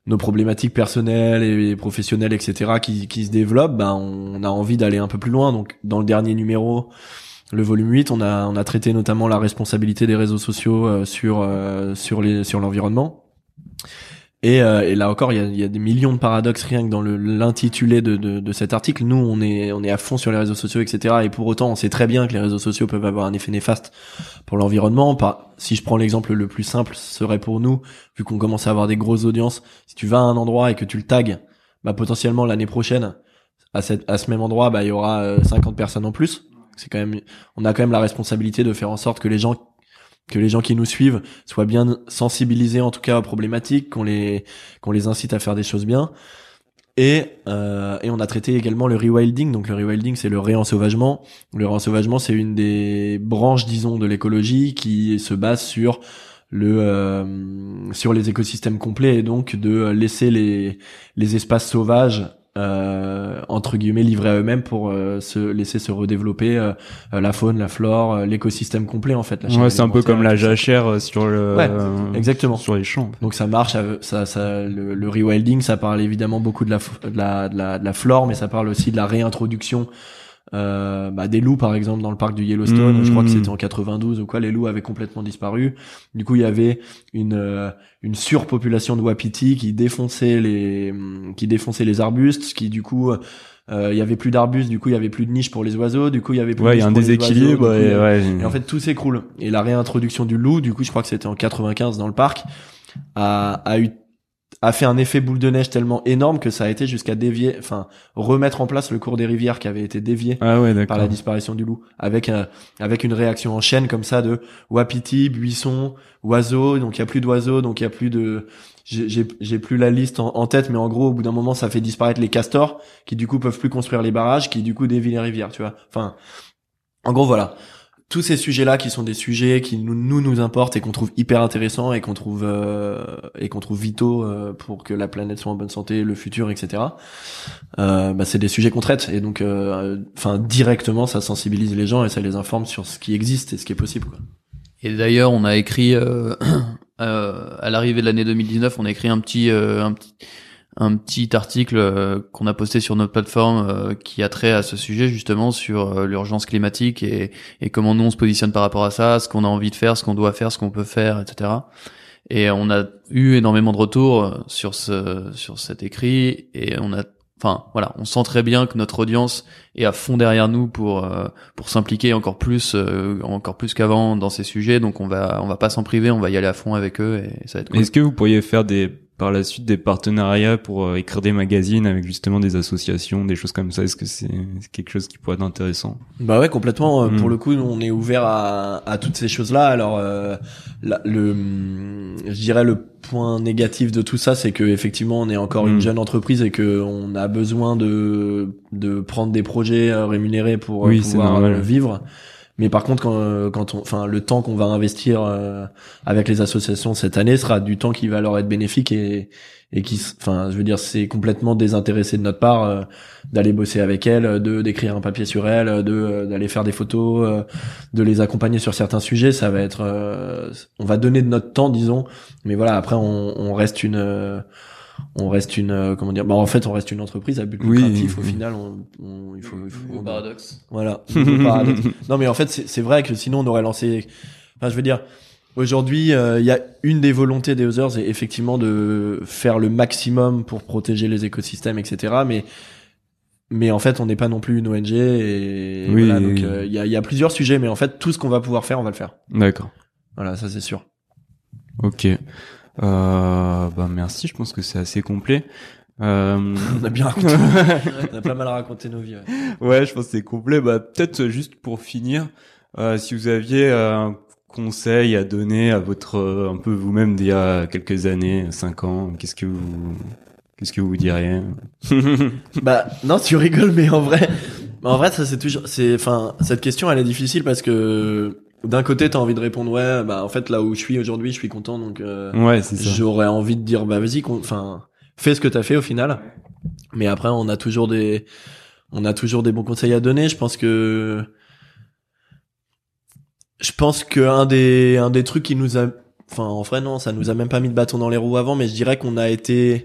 [SPEAKER 2] nos problématiques personnelles et professionnelles, etc., qui, qui se développent, ben on a envie d'aller un peu plus loin. Donc, dans le dernier numéro, le volume 8, on a on a traité notamment la responsabilité des réseaux sociaux euh, sur euh, sur les sur l'environnement. Et, euh, et là encore, il y a, y a des millions de paradoxes rien que dans le- l'intitulé de, de, de cet article. Nous, on est, on est à fond sur les réseaux sociaux, etc. Et pour autant, on sait très bien que les réseaux sociaux peuvent avoir un effet néfaste pour l'environnement. Si je prends l'exemple le plus simple, ce serait pour nous, vu qu'on commence à avoir des grosses audiences. Si tu vas à un endroit et que tu le tags, bah potentiellement l'année prochaine, à, cette, à ce même endroit, bah il y aura euh, 50 personnes en plus. C'est quand même, on a quand même la responsabilité de faire en sorte que les gens que les gens qui nous suivent soient bien sensibilisés en tout cas aux problématiques, qu'on les qu'on les incite à faire des choses bien. Et euh, et on a traité également le rewilding. Donc le rewilding, c'est le réensauvagement. Le réensauvagement, c'est une des branches, disons, de l'écologie qui se base sur le euh, sur les écosystèmes complets et donc de laisser les les espaces sauvages euh, entre guillemets livrés à eux-mêmes pour euh, se laisser se redévelopper euh, euh, la faune, la flore, l'écosystème complet en fait. la
[SPEAKER 1] Ouais, c'est un peu comme la jachère sur le
[SPEAKER 2] Ouais,
[SPEAKER 1] euh,
[SPEAKER 2] exactement.
[SPEAKER 1] sur les champs.
[SPEAKER 2] Donc ça marche, ça, ça, le, le rewilding, ça parle évidemment beaucoup de la, f- de la, de la, de la flore, mais ça parle aussi de la réintroduction euh, bah, des loups par exemple dans le parc du Yellowstone.
[SPEAKER 1] Mmh.
[SPEAKER 2] Je crois que c'était en 92 ou quoi, les loups avaient complètement disparu. Du coup, il y avait une euh, une surpopulation de wapitis qui défonçait les hum, qui défonçait les arbustes, qui du coup euh, il y avait plus d'arbustes, du coup il y avait plus de niches pour les oiseaux, du coup il y avait plus
[SPEAKER 1] Ouais,
[SPEAKER 2] de
[SPEAKER 1] y a un
[SPEAKER 2] niches pour les oiseaux,
[SPEAKER 1] déséquilibre
[SPEAKER 2] coup, y
[SPEAKER 1] et
[SPEAKER 2] a-
[SPEAKER 1] ouais.
[SPEAKER 2] et en fait, tout s'écroule. Et la réintroduction du loup, du coup, je crois que c'était en 95 dans le parc, a, a eu a fait un effet boule de neige tellement énorme que ça a été jusqu'à dévier, enfin remettre en place le cours des rivières qui avait été dévié
[SPEAKER 1] ah ouais,
[SPEAKER 2] par la disparition du loup, avec un, avec une réaction en chaîne comme ça de wapiti, buissons, oiseaux. Donc il y a plus d'oiseaux, donc il y a plus de, j'ai j'ai- j'ai plus la liste en, en tête, mais en gros au bout d'un moment ça fait disparaître les castors qui du coup peuvent plus construire les barrages, qui du coup dévient les rivières, tu vois. Enfin, en gros voilà. Tous ces sujets-là qui sont des sujets qui nous nous, nous importent et qu'on trouve hyper intéressants et qu'on trouve euh, et qu'on trouve vitaux euh, pour que la planète soit en bonne santé, le futur, etc. Euh, bah, c'est des sujets qu'on traite et donc euh, enfin directement ça sensibilise les gens et ça les informe sur ce qui existe et ce qui est possible. Quoi.
[SPEAKER 3] Et d'ailleurs, on a écrit euh, euh, à l'arrivée de l'année 2019, on a écrit un petit un petit un petit article euh, qu'on a posté sur notre plateforme euh, qui a trait à ce sujet justement sur euh, l'urgence climatique et, et comment nous on se positionne par rapport à ça, ce qu'on a envie de faire, ce qu'on doit faire, ce qu'on peut faire, etc. Et on a eu énormément de retours sur ce sur cet écrit et on a enfin voilà, on sent très bien que notre audience est à fond derrière nous pour pour s'impliquer encore plus encore plus qu'avant dans ces sujets. Donc on va on va pas s'en priver, on va y aller à fond avec eux et ça va être cool.
[SPEAKER 1] Est-ce que vous pourriez faire des par la suite des partenariats pour euh, écrire des magazines avec justement des associations, des choses comme ça Est-ce que c'est quelque chose qui pourrait être intéressant?
[SPEAKER 2] Bah ouais, complètement.
[SPEAKER 1] Mm.
[SPEAKER 2] Pour le coup, on est ouvert à, à toutes ces choses-là. Alors, euh, la- le, je dirais le point négatif de tout ça, c'est que effectivement, on est encore
[SPEAKER 1] Mm.
[SPEAKER 2] une jeune entreprise et que on a besoin de de prendre des projets euh, rémunérés pour euh,
[SPEAKER 1] Oui,
[SPEAKER 2] pouvoir vivre. Mais par contre, quand, euh, quand on, enfin, le temps qu'on va investir euh, avec les associations cette année sera du temps qui va leur être bénéfique et et qui, enfin, je veux dire, c'est complètement désintéressé de notre part euh, d'aller bosser avec elles, de d'écrire un papier sur elles, de euh, d'aller faire des photos, euh, de les accompagner sur certains sujets. Ça va être, euh, on va donner de notre temps, disons. Mais voilà, après, on, on reste une euh, on reste une euh, comment dire bah en fait on reste une entreprise à but
[SPEAKER 1] Oui,
[SPEAKER 2] lucratif au
[SPEAKER 1] oui.
[SPEAKER 2] final on, on- il faut, il faut on-
[SPEAKER 3] paradoxe.
[SPEAKER 2] voilà. Paradoxe. non, mais en fait, c'est c'est vrai que sinon on aurait lancé. Enfin, je veux dire, aujourd'hui, euh, il y a une des volontés des Others, c'est effectivement de faire le maximum pour protéger les écosystèmes, etc. Mais mais en fait, on n'est pas non plus une ONG et
[SPEAKER 1] Oui,
[SPEAKER 2] voilà. Donc, euh, il y a il y a plusieurs sujets, mais en fait, tout ce qu'on va pouvoir faire, on va le faire.
[SPEAKER 1] D'accord.
[SPEAKER 2] Voilà, ça c'est sûr.
[SPEAKER 1] Ok. Euh, bah merci, je pense que c'est assez complet. Euh...
[SPEAKER 2] On a bien raconté. on a pas mal raconté nos vies. ouais.
[SPEAKER 1] ouais, je pense que c'est complet. Bah peut-être juste pour finir, euh, si vous aviez un conseil à donner à votre euh, un peu vous-même d'il y a quelques années, cinq ans, qu'est-ce que vous qu'est-ce que vous diriez
[SPEAKER 2] Bah non, tu rigoles, mais en vrai, en vrai, ça c'est toujours, c'est, enfin, cette question elle est difficile parce que d'un côté t'as envie de répondre ouais, bah en fait là où je suis aujourd'hui, je suis content, donc euh,
[SPEAKER 1] Ouais, c'est ça.
[SPEAKER 2] j'aurais envie de dire bah vas-y, enfin, fais ce que t'as fait au final. Mais après, on a toujours des, on a toujours des bons conseils à donner. Je pense que, je pense que un des, un des trucs qui nous a, enfin en vrai non, ça nous a même pas mis de bâton dans les roues avant, mais je dirais qu'on a été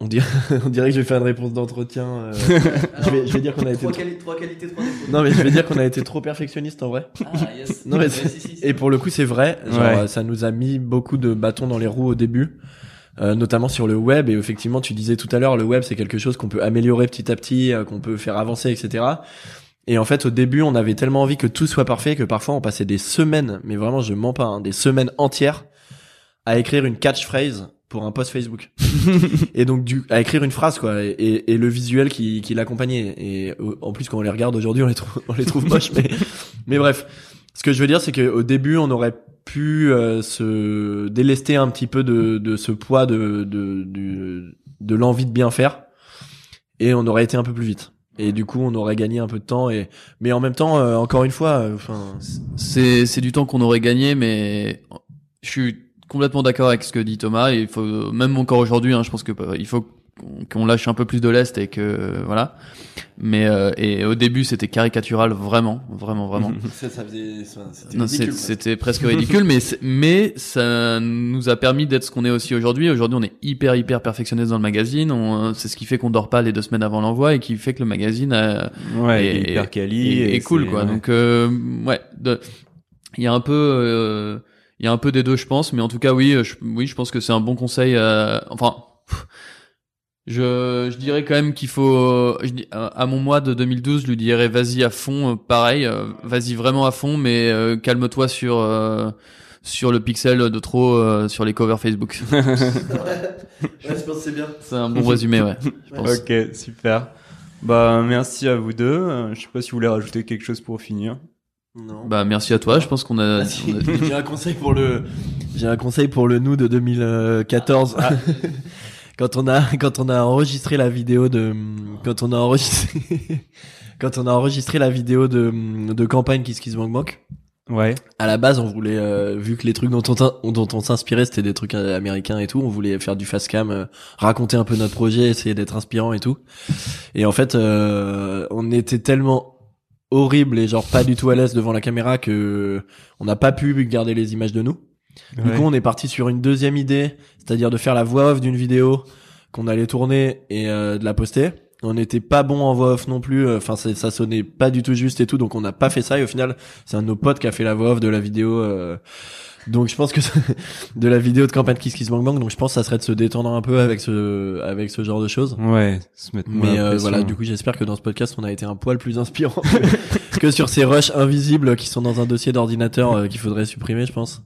[SPEAKER 2] on dirait, on dirait que je vais faire une réponse d'entretien. euh, je, vais, je vais dire qu'on a été.
[SPEAKER 3] trois,
[SPEAKER 2] trop-
[SPEAKER 3] quali- trois qualités, trois défauts.
[SPEAKER 2] Non, mais je vais dire qu'on a été trop perfectionniste en vrai.
[SPEAKER 3] Ah yes.
[SPEAKER 2] Non, mais
[SPEAKER 3] Ouais,
[SPEAKER 2] c'est-
[SPEAKER 3] si, si, si.
[SPEAKER 2] Et pour le coup, c'est vrai. Genre,
[SPEAKER 1] Ouais.
[SPEAKER 2] ça nous a mis beaucoup de bâtons dans les roues au début, euh, notamment sur le web. Et effectivement, tu disais tout à l'heure, le web, c'est quelque chose qu'on peut améliorer petit à petit, euh, qu'on peut faire avancer, etc. Et en fait, au début, on avait tellement envie que tout soit parfait que parfois, on passait des semaines, mais vraiment, je mens pas, hein, des semaines entières à écrire une catchphrase pour un post Facebook. et donc, du, à écrire une phrase, quoi, et, et, et le visuel qui, qui l'accompagnait. Et euh, en plus, quand on les regarde aujourd'hui, on les trouve, on les trouve moches, mais, mais bref. Ce que je veux dire, c'est qu'au début, on aurait pu euh, se délester un petit peu de, de ce poids de, de, du- de l'envie de bien faire, et on aurait été un peu plus vite. Et du coup, on aurait gagné un peu de temps. Et mais en même temps, euh, encore une fois, euh, enfin,
[SPEAKER 3] C'est c'est du temps qu'on aurait gagné, mais je suis complètement d'accord avec ce que dit Thomas. Et il faut même encore aujourd'hui, hein, je pense que euh, il faut qu'on- lâche un peu plus de lest et que euh, voilà. Mais euh, et au début, c'était caricatural, vraiment, vraiment, vraiment.
[SPEAKER 2] ça, ça faisait, c'était
[SPEAKER 3] presque ridicule, mais mais ça nous a permis d'être ce qu'on est aussi aujourd'hui. Aujourd'hui, on est hyper hyper perfectionniste dans le magazine. On- C'est ce qui fait qu'on dort pas les deux semaines avant l'envoi et qui fait que le magazine a,
[SPEAKER 1] Ouais,
[SPEAKER 3] et-
[SPEAKER 1] il est hyper quali
[SPEAKER 3] et,
[SPEAKER 1] et
[SPEAKER 3] et cool quoi.
[SPEAKER 1] ouais.
[SPEAKER 3] Donc euh, ouais, il y a un peu euh, il y a un peu des deux je pense, mais en tout cas oui, euh, je, oui, je pense que c'est un bon conseil euh, enfin je, je dirais quand même qu'il faut euh, je à mon mois de 2012, je lui dirais vas-y à fond euh, pareil, vas-y vraiment à fond mais euh, calme-toi sur euh, sur le pixel de trop euh, sur les covers Facebook.
[SPEAKER 2] ouais, je pense que c'est bien.
[SPEAKER 3] c'est un bon résumé ouais. Je pense.
[SPEAKER 1] Ok, super. Bah merci à vous deux. Je sais pas si vous voulez rajouter quelque chose pour finir.
[SPEAKER 2] Non.
[SPEAKER 3] Bah merci à toi, je pense qu'on a,
[SPEAKER 2] Ah, si.
[SPEAKER 3] on a-
[SPEAKER 2] J'ai un conseil pour le, j'ai un conseil pour le nous de 2014. quand on a, quand on a enregistré la vidéo de, quand on a enregistré, quand on a enregistré la vidéo de, de campagne Kiss Kiss Bank Bank.
[SPEAKER 1] Ouais.
[SPEAKER 2] À la base, on voulait, euh, vu que les trucs dont on, dont on s'inspirait, c'était des trucs euh, américains et tout, on voulait faire du fast cam, euh, raconter un peu notre projet, essayer d'être inspirant et tout. Et en fait, euh, on était tellement horrible et genre pas du tout à l'aise devant la caméra que on n'a pas pu garder les images de nous. Du
[SPEAKER 1] Ouais.
[SPEAKER 2] coup, on est parti sur une deuxième idée, c'est-à-dire de faire la voix off d'une vidéo qu'on allait tourner et euh, de la poster. On n'était pas bon en voix off non plus, euh, enfin ça, ça sonnait pas du tout juste et tout, donc on n'a pas fait ça. Et au final, c'est un de nos potes qui a fait la voix off de la vidéo euh, Donc je pense que de la vidéo de campagne Kiss Kiss Bang Bang, donc je pense que ça serait de se détendre un peu avec ce avec ce genre de choses.
[SPEAKER 1] Ouais, se mettre moins
[SPEAKER 2] Mais euh, voilà, du coup j'espère que dans ce podcast on a été un poil plus inspirant que, que sur ces rushs invisibles qui sont dans un dossier d'ordinateur euh, qu'il faudrait supprimer, je pense.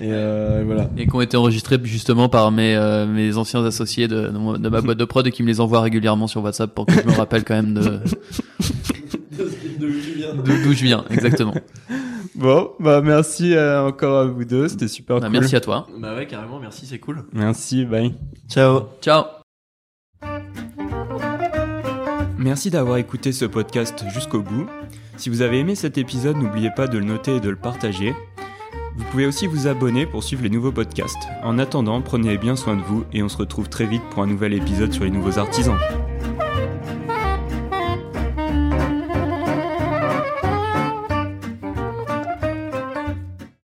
[SPEAKER 2] Et euh, voilà.
[SPEAKER 3] Et qui ont été enregistrés justement par mes, euh, mes anciens associés de, de ma boîte de prod et qui me les envoient régulièrement sur WhatsApp pour que je me rappelle quand même de de- d'où je viens, exactement.
[SPEAKER 1] Bon, bah merci euh, encore à vous deux, c'était super
[SPEAKER 3] Bah,
[SPEAKER 1] cool.
[SPEAKER 3] Merci à toi.
[SPEAKER 2] Bah ouais, carrément, merci, c'est cool.
[SPEAKER 1] Merci, bye.
[SPEAKER 2] Ciao.
[SPEAKER 3] Ciao.
[SPEAKER 1] Merci d'avoir écouté ce podcast jusqu'au bout. Si vous avez aimé cet épisode, n'oubliez pas de le noter et de le partager. Vous pouvez aussi vous abonner pour suivre les nouveaux podcasts. En attendant, prenez bien soin de vous et on se retrouve très vite pour un nouvel épisode sur les nouveaux artisans.